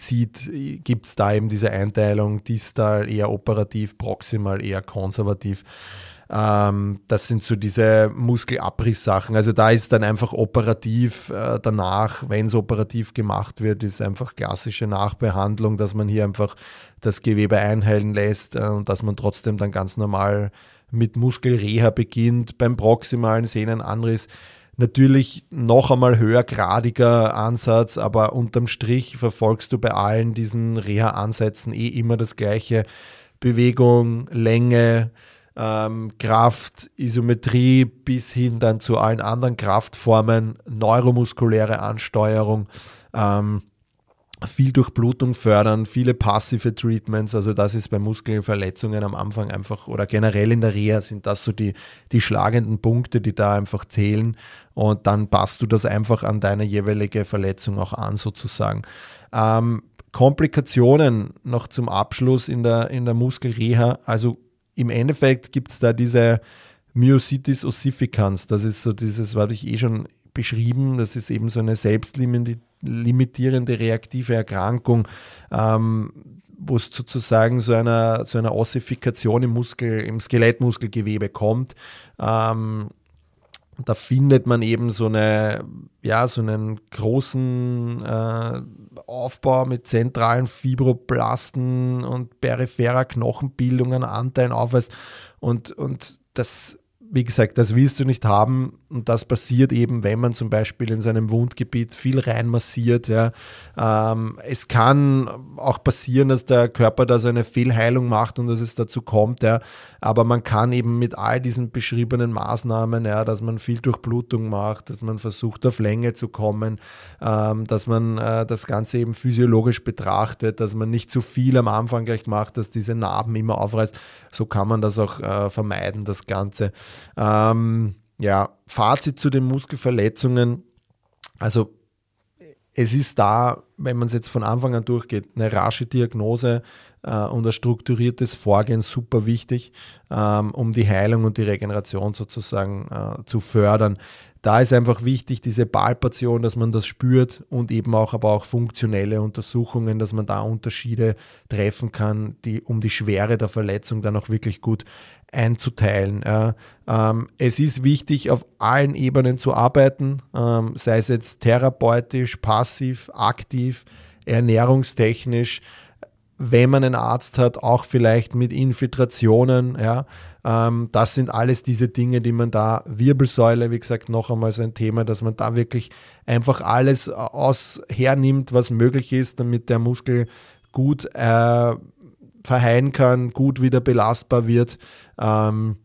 gibt es da eben diese Einteilung, distal eher operativ, proximal eher konservativ. Ähm, das sind so diese Muskelabriss-Sachen. Also da ist dann einfach operativ äh, danach, wenn es operativ gemacht wird, ist einfach klassische Nachbehandlung, dass man hier einfach das Gewebe einheilen lässt äh, und dass man trotzdem dann ganz normal mit Muskelreha beginnt. Beim proximalen Sehnenanriss natürlich noch einmal höhergradiger Ansatz, aber unterm Strich verfolgst du bei allen diesen Reha-Ansätzen eh immer das gleiche. Bewegung, Länge, ähm, Kraft, Isometrie bis hin dann zu allen anderen Kraftformen, neuromuskuläre Ansteuerung, ähm, viel Durchblutung fördern, viele passive Treatments, also das ist bei Muskelverletzungen am Anfang einfach oder generell in der Reha sind das so die, die schlagenden Punkte, die da einfach zählen und dann passt du das einfach an deine jeweilige Verletzung auch an sozusagen. Ähm, Komplikationen noch zum Abschluss in der, in der Muskelreha, also im Endeffekt gibt es da diese Myositis ossificans. Das ist so dieses, was ich eh schon beschrieben. Das ist eben so eine selbstlimitierende reaktive Erkrankung, ähm, wo es sozusagen zu einer, zu einer Ossifikation im Muskel, im Skelettmuskelgewebe kommt. Ähm, da findet man eben so eine, ja, so einen großen äh, Aufbau mit zentralen Fibroblasten und peripherer Knochenbildungen, Anteilen aufweist. Und, und das wie gesagt, das willst du nicht haben und das passiert eben, wenn man zum Beispiel in so einem Wundgebiet viel reinmassiert. Ja. Ähm, es kann auch passieren, dass der Körper da so eine Fehlheilung macht und dass es dazu kommt, ja. aber man kann eben mit all diesen beschriebenen Maßnahmen, ja, dass man viel Durchblutung macht, dass man versucht auf Länge zu kommen, ähm, dass man äh, das Ganze eben physiologisch betrachtet, dass man nicht zu viel am Anfang gleich macht, dass diese Narben immer aufreißt, so kann man das auch äh, vermeiden, das Ganze. Ähm, ja, Fazit zu den Muskelverletzungen. Also es ist da, wenn man es jetzt von Anfang an durchgeht, eine rasche Diagnose, äh, und ein strukturiertes Vorgehen super wichtig, ähm, um die Heilung und die Regeneration sozusagen äh, zu fördern. Da ist einfach wichtig, diese Palpation, dass man das spürt und eben auch, aber auch funktionelle Untersuchungen, dass man da Unterschiede treffen kann, die, um die Schwere der Verletzung dann auch wirklich gut einzuteilen. Ja. Ähm, es ist wichtig, auf allen Ebenen zu arbeiten, ähm, sei es jetzt therapeutisch, passiv, aktiv, ernährungstechnisch, wenn man einen Arzt hat, auch vielleicht mit Infiltrationen. Ja. Ähm, das sind alles diese Dinge, die man da, Wirbelsäule, wie gesagt, noch einmal so ein Thema, dass man da wirklich einfach alles aus hernimmt, was möglich ist, damit der Muskel gut äh, verheilen kann, gut wieder belastbar wird. Ähm,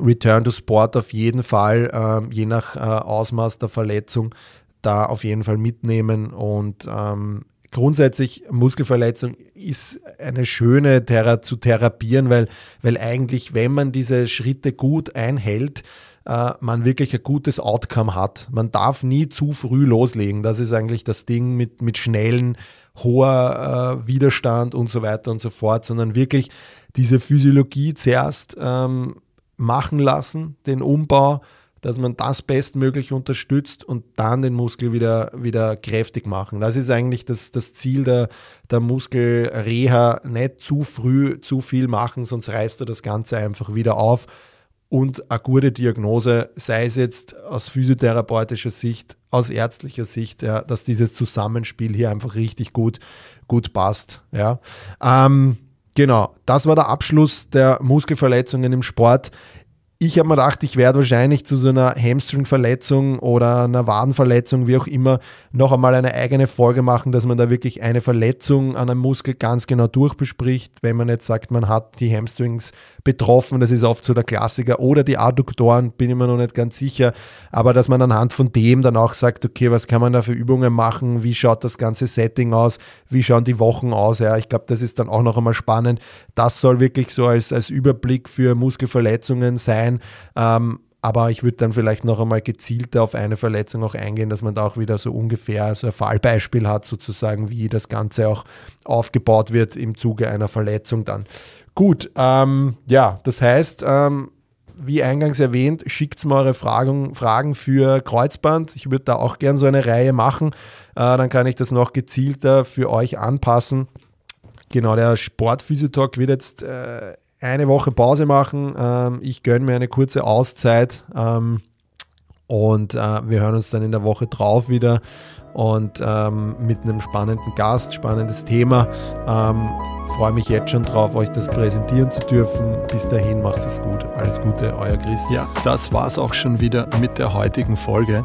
Return to Sport auf jeden Fall, äh, je nach äh, Ausmaß der Verletzung, da auf jeden Fall mitnehmen und ähm, grundsätzlich Muskelverletzung ist eine schöne Thera zu therapieren, weil, weil eigentlich, wenn man diese Schritte gut einhält, äh, man wirklich ein gutes Outcome hat. Man darf nie zu früh loslegen. Das ist eigentlich das Ding mit, mit schnellen, hoher äh, Widerstand und so weiter und so fort, sondern wirklich diese Physiologie zuerst ähm, machen lassen, den Umbau, dass man das bestmöglich unterstützt und dann den Muskel wieder, wieder kräftig machen. Das ist eigentlich das, das Ziel der, der Muskelreha. Nicht zu früh zu viel machen, sonst reißt er das Ganze einfach wieder auf. Und eine gute Diagnose, sei es jetzt aus physiotherapeutischer Sicht, aus ärztlicher Sicht, ja, dass dieses Zusammenspiel hier einfach richtig gut, gut passt. Ja. Ähm, genau, das war der Abschluss der Muskelverletzungen im Sport ich habe mir gedacht, ich werde wahrscheinlich zu so einer Hamstring-Verletzung oder einer Wadenverletzung, wie auch immer, noch einmal eine eigene Folge machen, dass man da wirklich eine Verletzung an einem Muskel ganz genau durchbespricht. Wenn man jetzt sagt, man hat die Hamstrings betroffen, das ist oft so der Klassiker, oder die Adduktoren, bin ich mir noch nicht ganz sicher, aber dass man anhand von dem dann auch sagt, okay, was kann man da für Übungen machen, wie schaut das ganze Setting aus, wie schauen die Wochen aus, ja, ich glaube, das ist dann auch noch einmal spannend. Das soll wirklich so als, als Überblick für Muskelverletzungen sein sein. Ähm, aber ich würde dann vielleicht noch einmal gezielter auf eine Verletzung auch eingehen, dass man da auch wieder so ungefähr so ein Fallbeispiel hat, sozusagen, wie das Ganze auch aufgebaut wird im Zuge einer Verletzung dann. Gut, ähm, ja, das heißt, ähm, wie eingangs erwähnt, schickt mal eure Fragen, Fragen für Kreuzband. Ich würde da auch gerne so eine Reihe machen. Äh, dann kann ich das noch gezielter für euch anpassen. Genau, der Sportphysiotalk wird jetzt äh, eine Woche Pause machen. Ähm, ich gönne mir eine kurze Auszeit ähm, und äh, wir hören uns dann in der Woche drauf wieder und ähm, mit einem spannenden Gast, spannendes Thema. Ähm, freue mich jetzt schon drauf, euch das präsentieren zu dürfen. Bis dahin macht es gut. Alles Gute, euer Chris. Ja, das war's auch schon wieder mit der heutigen Folge.